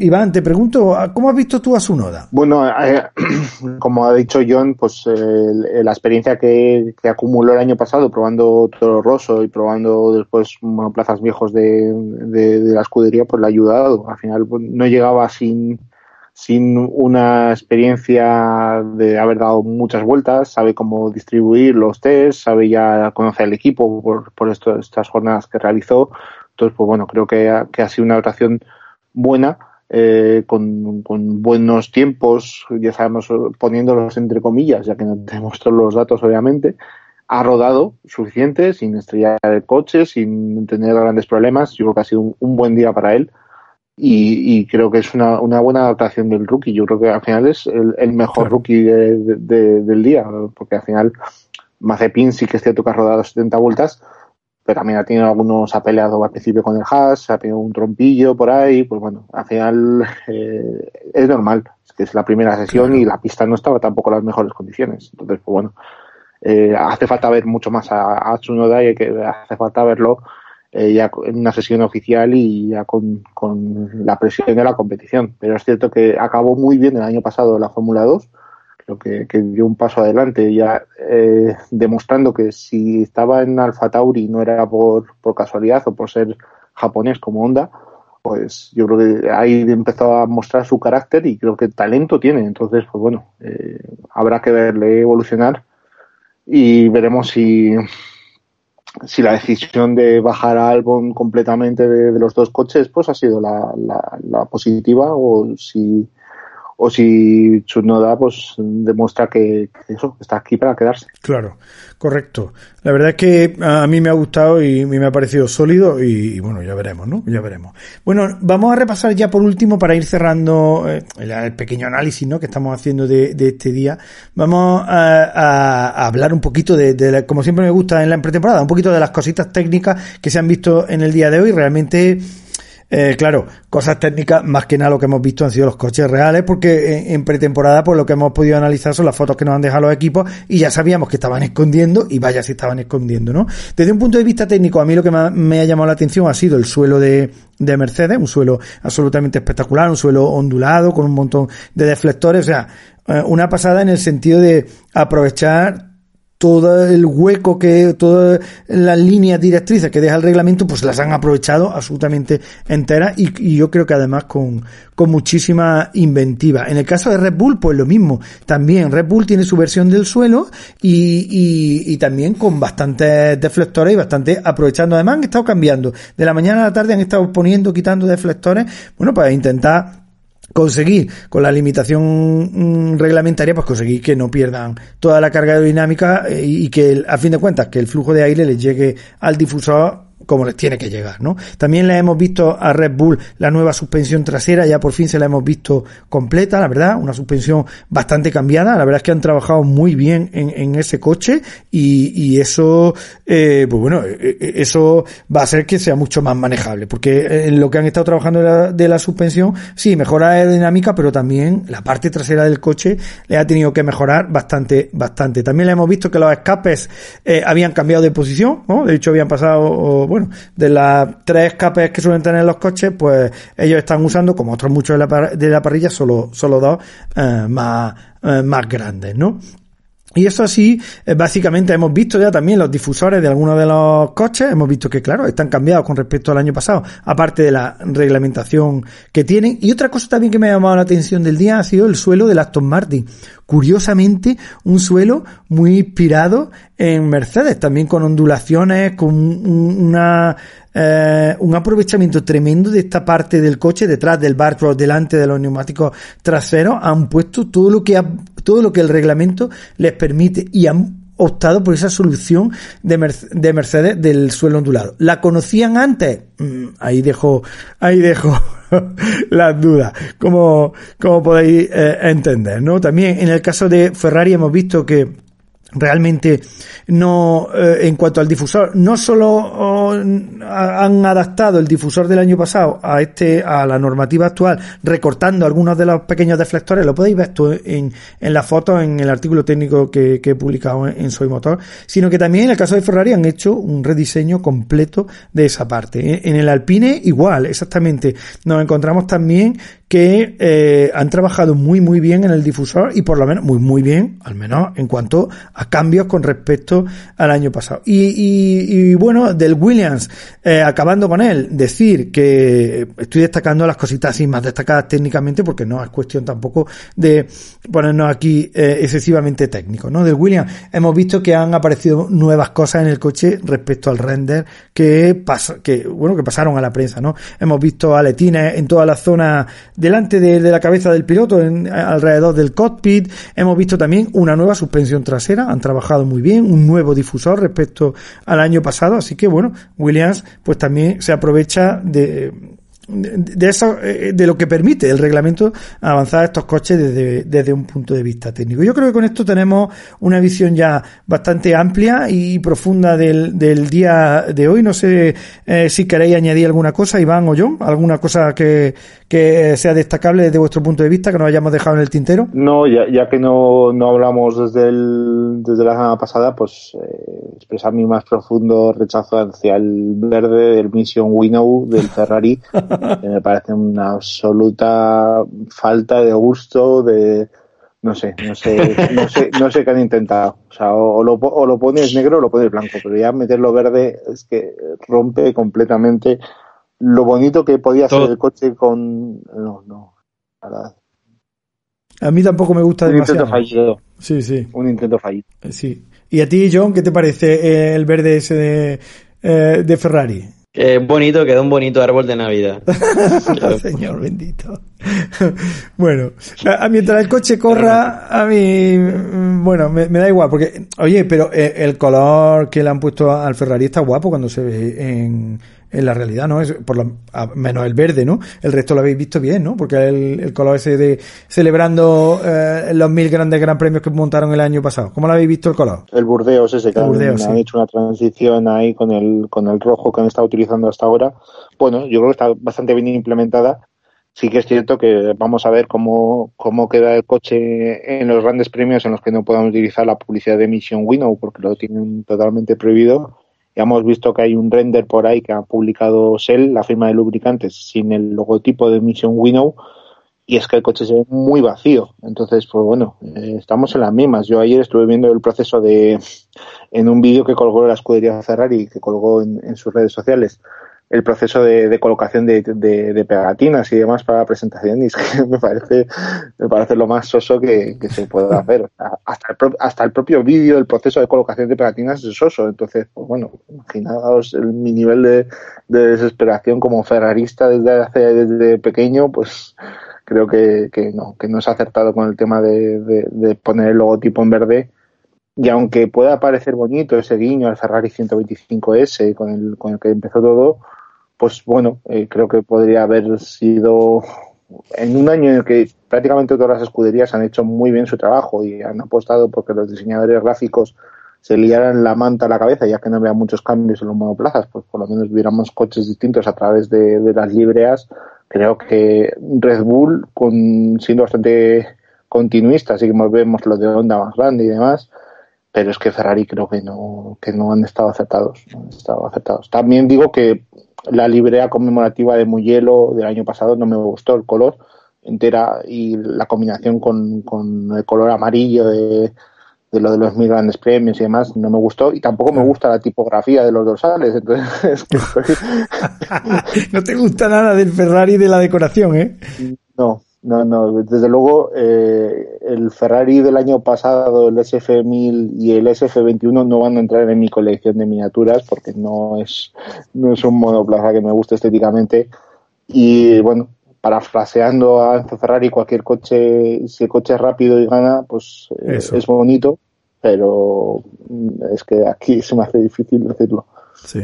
Iván, te pregunto, ¿cómo has visto tú a Sunoda? Bueno, eh, <clears throat> como ha dicho John, pues la experiencia que, que, acumuló el año pasado probando Toro Rosso y probando después monoplazas viejos de, de, de la escudería, pues le ha ayudado. Al final pues, no llegaba sin sin una experiencia de haber dado muchas vueltas, sabe cómo distribuir los test, sabe ya conocer el equipo por, por esto, estas jornadas que realizó. Entonces, pues bueno, creo que ha, que ha sido una rotación buena, eh, con, con, buenos tiempos, ya sabemos, poniéndolos entre comillas, ya que no tenemos todos los datos, obviamente. Ha rodado suficiente, sin estrellar el coche, sin tener grandes problemas. Yo creo que ha sido un, un buen día para él y, y, creo que es una, una, buena adaptación del rookie. Yo creo que al final es el, el mejor claro. rookie de, de, de, del día, porque al final Mazepin sí que es cierto que ha rodado 70 vueltas, pero también ha tenido algunos, ha peleado al principio con el Haas, ha tenido un trompillo por ahí, pues bueno, al final eh, es normal, es que es la primera sesión claro. y la pista no estaba tampoco en las mejores condiciones. Entonces, pues bueno, eh, hace falta ver mucho más a, a Tsunoda y que hace falta verlo eh, ya en una sesión oficial y ya con, con, la presión de la competición. Pero es cierto que acabó muy bien el año pasado la Fórmula 2, creo que, que, dio un paso adelante, ya eh, demostrando que si estaba en Alfa Tauri no era por, por casualidad o por ser japonés como Honda, pues yo creo que ahí empezó a mostrar su carácter y creo que talento tiene. Entonces, pues bueno, eh, habrá que verle evolucionar y veremos si si la decisión de bajar a Albon completamente de, de, los dos coches pues ha sido la, la, la positiva o si o si Tsunoda pues demuestra que, que, eso está aquí para quedarse. Claro, correcto. La verdad es que a mí me ha gustado y me ha parecido sólido y, bueno, ya veremos, ¿no? Ya veremos. Bueno, vamos a repasar ya por último para ir cerrando eh, el, pequeño análisis, ¿no? Que estamos haciendo de, de este día. Vamos a, a, a hablar un poquito de, de la, como siempre me gusta en la pretemporada, un poquito de las cositas técnicas que se han visto en el día de hoy. Realmente eh, claro, cosas técnicas, más que nada lo que hemos visto han sido los coches reales, porque en, pretemporada, pues lo que hemos podido analizar son las fotos que nos han dejado los equipos y ya sabíamos que estaban escondiendo y vaya si estaban escondiendo, ¿no? Desde un punto de vista técnico, a mí lo que me ha, me ha llamado la atención ha sido el suelo de, de Mercedes, un suelo absolutamente espectacular, un suelo ondulado con un montón de deflectores, o sea, eh, una pasada en el sentido de aprovechar todo el hueco que, todas las líneas directrices que deja el reglamento, pues las han aprovechado absolutamente enteras y, y, yo creo que además con, con muchísima inventiva. En el caso de Red Bull, pues lo mismo. También Red Bull tiene su versión del suelo y, y, también con bastantes deflectores y bastante aprovechando. Además han estado cambiando. De la mañana a la tarde han estado poniendo, quitando deflectores, bueno, para intentar conseguir con la limitación mm, reglamentaria pues conseguir que no pierdan toda la carga aerodinámica eh, y que a fin de cuentas que el flujo de aire les llegue al difusor como les tiene que llegar, ¿no? También le hemos visto a Red Bull la nueva suspensión trasera, ya por fin se la hemos visto completa, la verdad, una suspensión bastante cambiada, la verdad es que han trabajado muy bien en, ese coche y, eso, eh, pues bueno, eh, eh, eso va a hacer que sea mucho más manejable, porque en lo que han estado trabajando de la, la suspensión, sí, mejora aerodinámica, pero también la parte trasera del coche le ha tenido que mejorar bastante, bastante. También le hemos visto que los escapes eh, habían cambiado de posición, ¿no? De hecho habían pasado, de las tres escapes que suelen tener los coches, pues ellos están usando, como otros muchos de la, de la parrilla, solo, solo dos eh, más, eh, más grandes, ¿no? Y eso así, eh, básicamente hemos visto ya también los difusores de algunos de los coches, hemos visto que claro, están cambiados con respecto al año pasado, aparte de la reglamentación que tienen. Y otra cosa también que me ha llamado la atención del día ha sido el suelo del Aston Martin. Curiosamente, un suelo muy inspirado en Mercedes, también con ondulaciones, con una eh, un aprovechamiento tremendo de esta parte del coche, detrás del barco, delante de los neumáticos traseros, han puesto todo lo que ha, todo lo que el reglamento les permite y han optado por esa solución de, de Mercedes del suelo ondulado. ¿La conocían antes? Mm, ahí dejo, ahí dejo <laughs> las dudas, como, como podéis eh, entender, ¿no? También en el caso de Ferrari hemos visto que realmente no eh, en cuanto al difusor no solo oh, han adaptado el difusor del año pasado a este a la normativa actual recortando algunos de los pequeños deflectores lo podéis ver esto en, en la foto en el artículo técnico que, que he publicado en, Soy Motor sino que también en el caso de Ferrari han hecho un rediseño completo de esa parte. En el Alpine igual exactamente. Nos encontramos también que eh, han trabajado muy muy bien en el difusor y por lo menos muy muy bien al menos en cuanto a cambios con respecto al año pasado. Y, y, y bueno, del Williams, eh, acabando con él, decir que estoy destacando las cositas así más destacadas técnicamente porque no es cuestión tampoco de ponernos aquí eh, excesivamente técnicos, ¿no? Del Williams hemos visto que han aparecido nuevas cosas en el coche respecto al render que que bueno, que pasaron a la prensa, ¿no? Hemos visto aletines en toda la zona delante de, la cabeza del piloto, en, alrededor del cockpit, hemos visto también una nueva suspensión trasera han trabajado muy bien, un nuevo difusor respecto al año pasado, así que bueno, Williams pues también se aprovecha de, de eso, eh, de lo que permite el reglamento avanzar estos coches desde, desde, un punto de vista técnico. Yo creo que con esto tenemos una visión ya bastante amplia y profunda del, del día de hoy. No sé eh, si queréis añadir alguna cosa, Iván o John, alguna cosa que, que sea destacable desde vuestro punto de vista, que nos hayamos dejado en el tintero. No, ya, ya que no, no hablamos desde, el, desde la semana pasada, pues eh, expresar mi más profundo rechazo hacia el verde del Mission Winnow del <laughs> Ferrari. me parece una absoluta falta de gusto, de no sé, no sé, no sé, no sé qué han intentado. O sea, o, lo, o lo pones negro o lo pones blanco, pero ya meterlo verde es que rompe completamente lo bonito que podía hacer el coche con. No, no. A mí tampoco me gusta un demasiado. intento fallido. Sí, sí. Un intento fallido. Sí. ¿Y a ti, John, qué te parece el verde ese de, eh, de Ferrari? Es bonito, queda un bonito árbol de Navidad. <laughs> Señor bendito. <laughs> bueno, a, mientras el coche corra, a mí, bueno, me, me da igual, porque, oye, pero eh, el color que le han puesto al Ferrari está guapo cuando se ve en, en la realidad, ¿no? Es por lo menos el verde, ¿no? El resto lo habéis visto bien, ¿no? Porque el, el color ese de celebrando eh, los mil grandes gran premios que montaron el año pasado. ¿Cómo lo habéis visto el color? El Burdeos ese que Burdeos, han, sí. hecho una transición ahí con el con el rojo que han estado utilizando hasta ahora. Bueno, yo creo que está bastante bien implementada. Sí que es cierto que vamos a ver cómo, cómo queda el coche en los grandes premios en los que no podamos utilizar la publicidad de Mission Winnow porque lo tienen totalmente prohibido ya hemos visto que hay un render por ahí que ha publicado Shell, la firma de lubricantes, sin el logotipo de Mission Winnow, y es que el coche se ve muy vacío. Entonces, pues bueno, eh, estamos en las mismas. Yo ayer estuve viendo el proceso de, en un vídeo que colgó la escudería Ferrari, que colgó en, en sus redes sociales, el proceso de, colocación de, pegatinas y demás para la presentación y es que <laughs> me parece me parece lo más soso que, se puede hacer o sea, hasta el pro, hasta el propio vídeo el proceso de colocación de pegatinas es soso entonces pues bueno imaginaos el, mi nivel de, de desesperación como ferrarista desde hace desde pequeño pues creo que, que no, que no ha acertado con el tema de, de, poner el logotipo en verde. Y aunque pueda parecer bonito ese guiño al Ferrari 125S con el, con el que empezó todo, pues bueno, eh, creo que podría haber sido en un año en el que prácticamente todas las escuderías han hecho muy bien su trabajo y han apostado porque los diseñadores gráficos se liaran la manta a la cabeza, ya que no había muchos cambios en los monoplazas, pues por lo menos viéramos coches distintos a través de, las libreas. Creo que Red Bull, con, siendo bastante continuista, así que vemos lo de Honda más grande y demás, pero es que Ferrari creo que no, que no han estado acertados, no han estado acertados. También digo que la librea conmemorativa de Mugello del año pasado no me gustó el color entera y la combinación con, con el color amarillo de, de lo de los mil grandes premios y demás no me gustó y tampoco me gusta la tipografía de los dorsales entonces <laughs> <laughs> no te gusta nada del Ferrari de la decoración eh no no no desde luego eh, el Ferrari del año pasado el SF1000 y el SF21 no van a entrar en mi colección de miniaturas porque no es no es un monoplaza que me guste estéticamente y bueno parafraseando a Ferrari, cualquier coche, si el coche es rápido y gana, pues eh, es bonito, pero es que aquí se me hace difícil decirlo. Sí,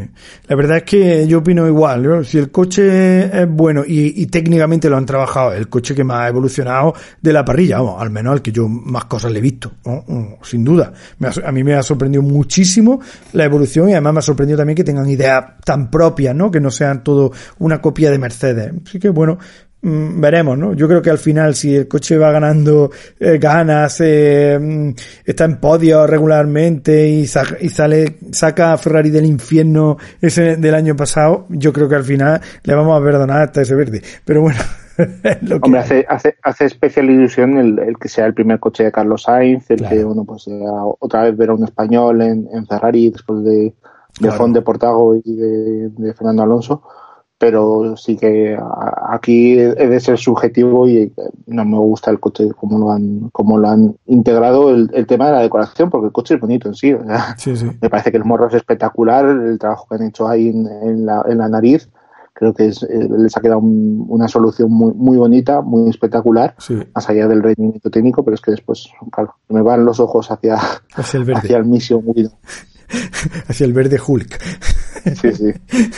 la verdad es que yo opino igual. Si el coche es bueno y, técnicamente lo han trabajado, el coche que más ha evolucionado de la parrilla, vamos, al menos al que yo más cosas le he visto, mm, sin duda. a mí me ha sorprendido muchísimo la evolución y además me ha sorprendido también que tengan ideas tan propias, ¿no? Que no sean todo una copia de Mercedes. Así que bueno, veremos, ¿no? Yo creo que al final, si el coche va ganando eh, ganas, eh, mm, está en podio regularmente y, y, sale, saca a Ferrari del infierno ese del año pasado, yo creo que al final le vamos a perdonar hasta ese verde. Pero bueno. <laughs> Hombre, hace, hace, hace, especial ilusión el, que sea el primer coche de Carlos Sainz, el que, bueno, pues otra vez ver a un español en, en Ferrari después de, de Fon de Portago y de Fernando Alonso pero sí que aquí he de ser subjetivo y no me gusta el coche como lo han como lo han integrado. El, tema de la decoración porque el coche es bonito en sí, <laughs> me parece que el morro es espectacular el trabajo que han hecho ahí en, la, en la, nariz creo que es, eh, les ha quedado una solución muy, muy bonita muy espectacular más allá del rendimiento técnico pero es que después claro me van los ojos hacia hacia el, verde. hacia el Mission <laughs> hacia el verde Hulk Sí, sí.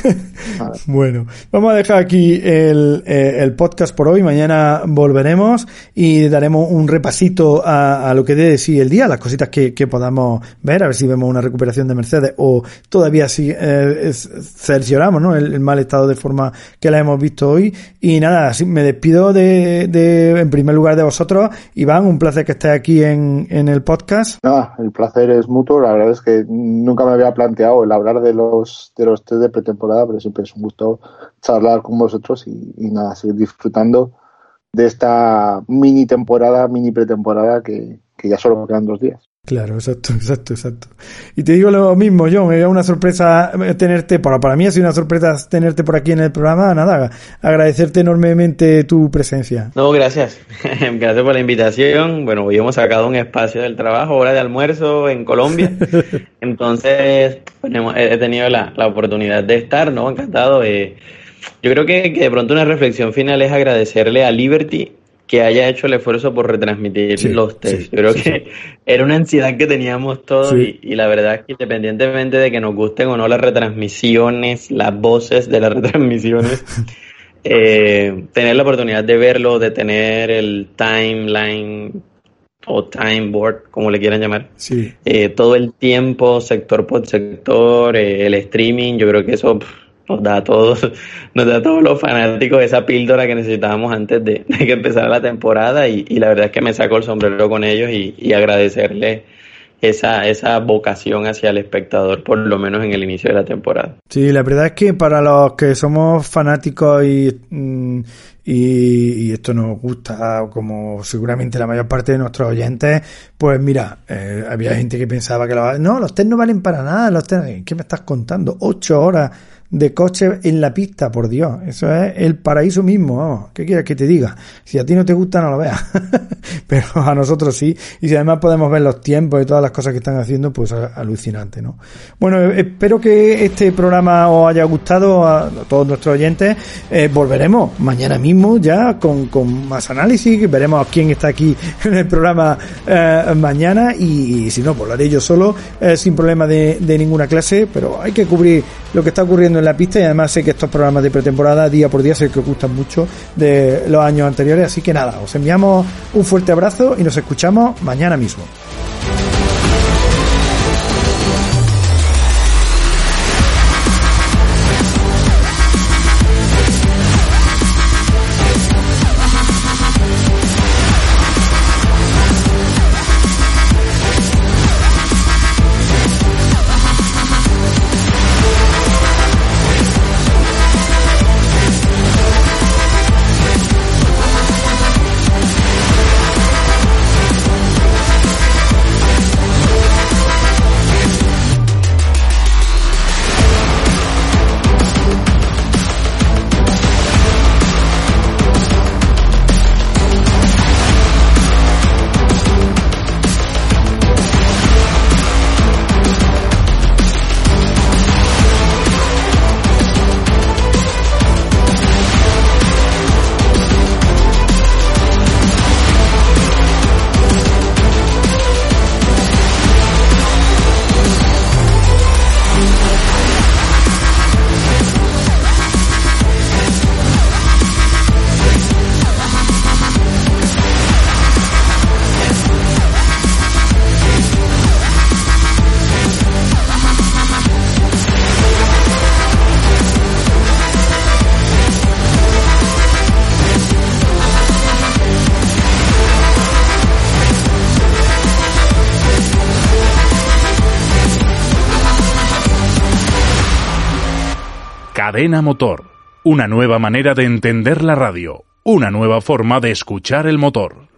<laughs> bueno, vamos a dejar aquí el, eh, el, podcast por hoy. Mañana volveremos y daremos un repasito a, a lo que dé de sí el día, las cositas que, que, podamos ver, a ver si vemos una recuperación de Mercedes o todavía si eh, cercioramos ¿no? el, mal estado de forma que la hemos visto hoy. Y nada, me despido de, de, en primer lugar de vosotros. Iván, un placer que estés aquí en, en el podcast. Nada, el placer es mutuo. La verdad es que nunca me había planteado el hablar de los de los test de pretemporada, pero siempre es un gusto charlar con vosotros y, nada, seguir disfrutando de esta mini temporada, mini pretemporada que, que ya solo quedan dos días. Claro, exacto, exacto, exacto. Y te digo lo mismo, John, es una sorpresa tenerte, para, para mí ha sido una sorpresa tenerte por aquí en el programa, nada, agradecerte enormemente tu presencia. No, gracias, <laughs> gracias por la invitación. Bueno, hoy hemos sacado un espacio del trabajo, hora de almuerzo en Colombia, <laughs> entonces pues, he tenido la, la, oportunidad de estar, ¿no? Encantado. Eh, yo creo que, que de pronto una reflexión final es agradecerle a Liberty que haya hecho el esfuerzo por retransmitir los test. Yo creo que <laughs> era una ansiedad que teníamos todos y, la verdad es que independientemente de que nos gusten o no las retransmisiones, las voces de las <laughs> retransmisiones, <laughs> eh, tener la oportunidad de verlo, de tener el timeline o time board, como le quieran llamar, eh, todo el tiempo, sector por sector, eh, el streaming, yo creo que eso nos da a todos, <laughs> nos da a todos los fanáticos esa píldora que necesitábamos antes de, que empezara la temporada y, la verdad es que me saco el sombrero con ellos y, y agradecerle esa, esa vocación hacia el espectador, por lo menos en el inicio de la temporada. Sí, la verdad es que para los que somos fanáticos y, mm, y, esto nos gusta, como seguramente la mayor parte de nuestros oyentes, pues mira, eh, había gente que pensaba que no, los test no valen para nada, los test, ¿qué me estás contando? Ocho horas de coches en la pista, por Dios. Eso es el paraíso mismo. ¿Qué quieres que te diga? Si a ti no te gusta, no lo veas. <laughs> Pero a nosotros sí. Y si además podemos ver los tiempos y todas las cosas que están haciendo, pues alucinante, ¿no? Bueno, espero que este programa os haya gustado a todos nuestros oyentes. Eh, volveremos mañana mismo ya con, con más análisis. Veremos quién está aquí en el programa eh, mañana. Y, si no, pues yo solo, eh, sin problema de, de ninguna clase. Pero hay que cubrir lo que está ocurriendo en la pista y además sé que estos programas de pretemporada día por día sé que os gustan mucho de los años anteriores. Así que nada, os enviamos un fuerte abrazo y nos escuchamos mañana mismo. Cadena Motor. Una nueva manera de entender la radio. Una nueva forma de escuchar el motor.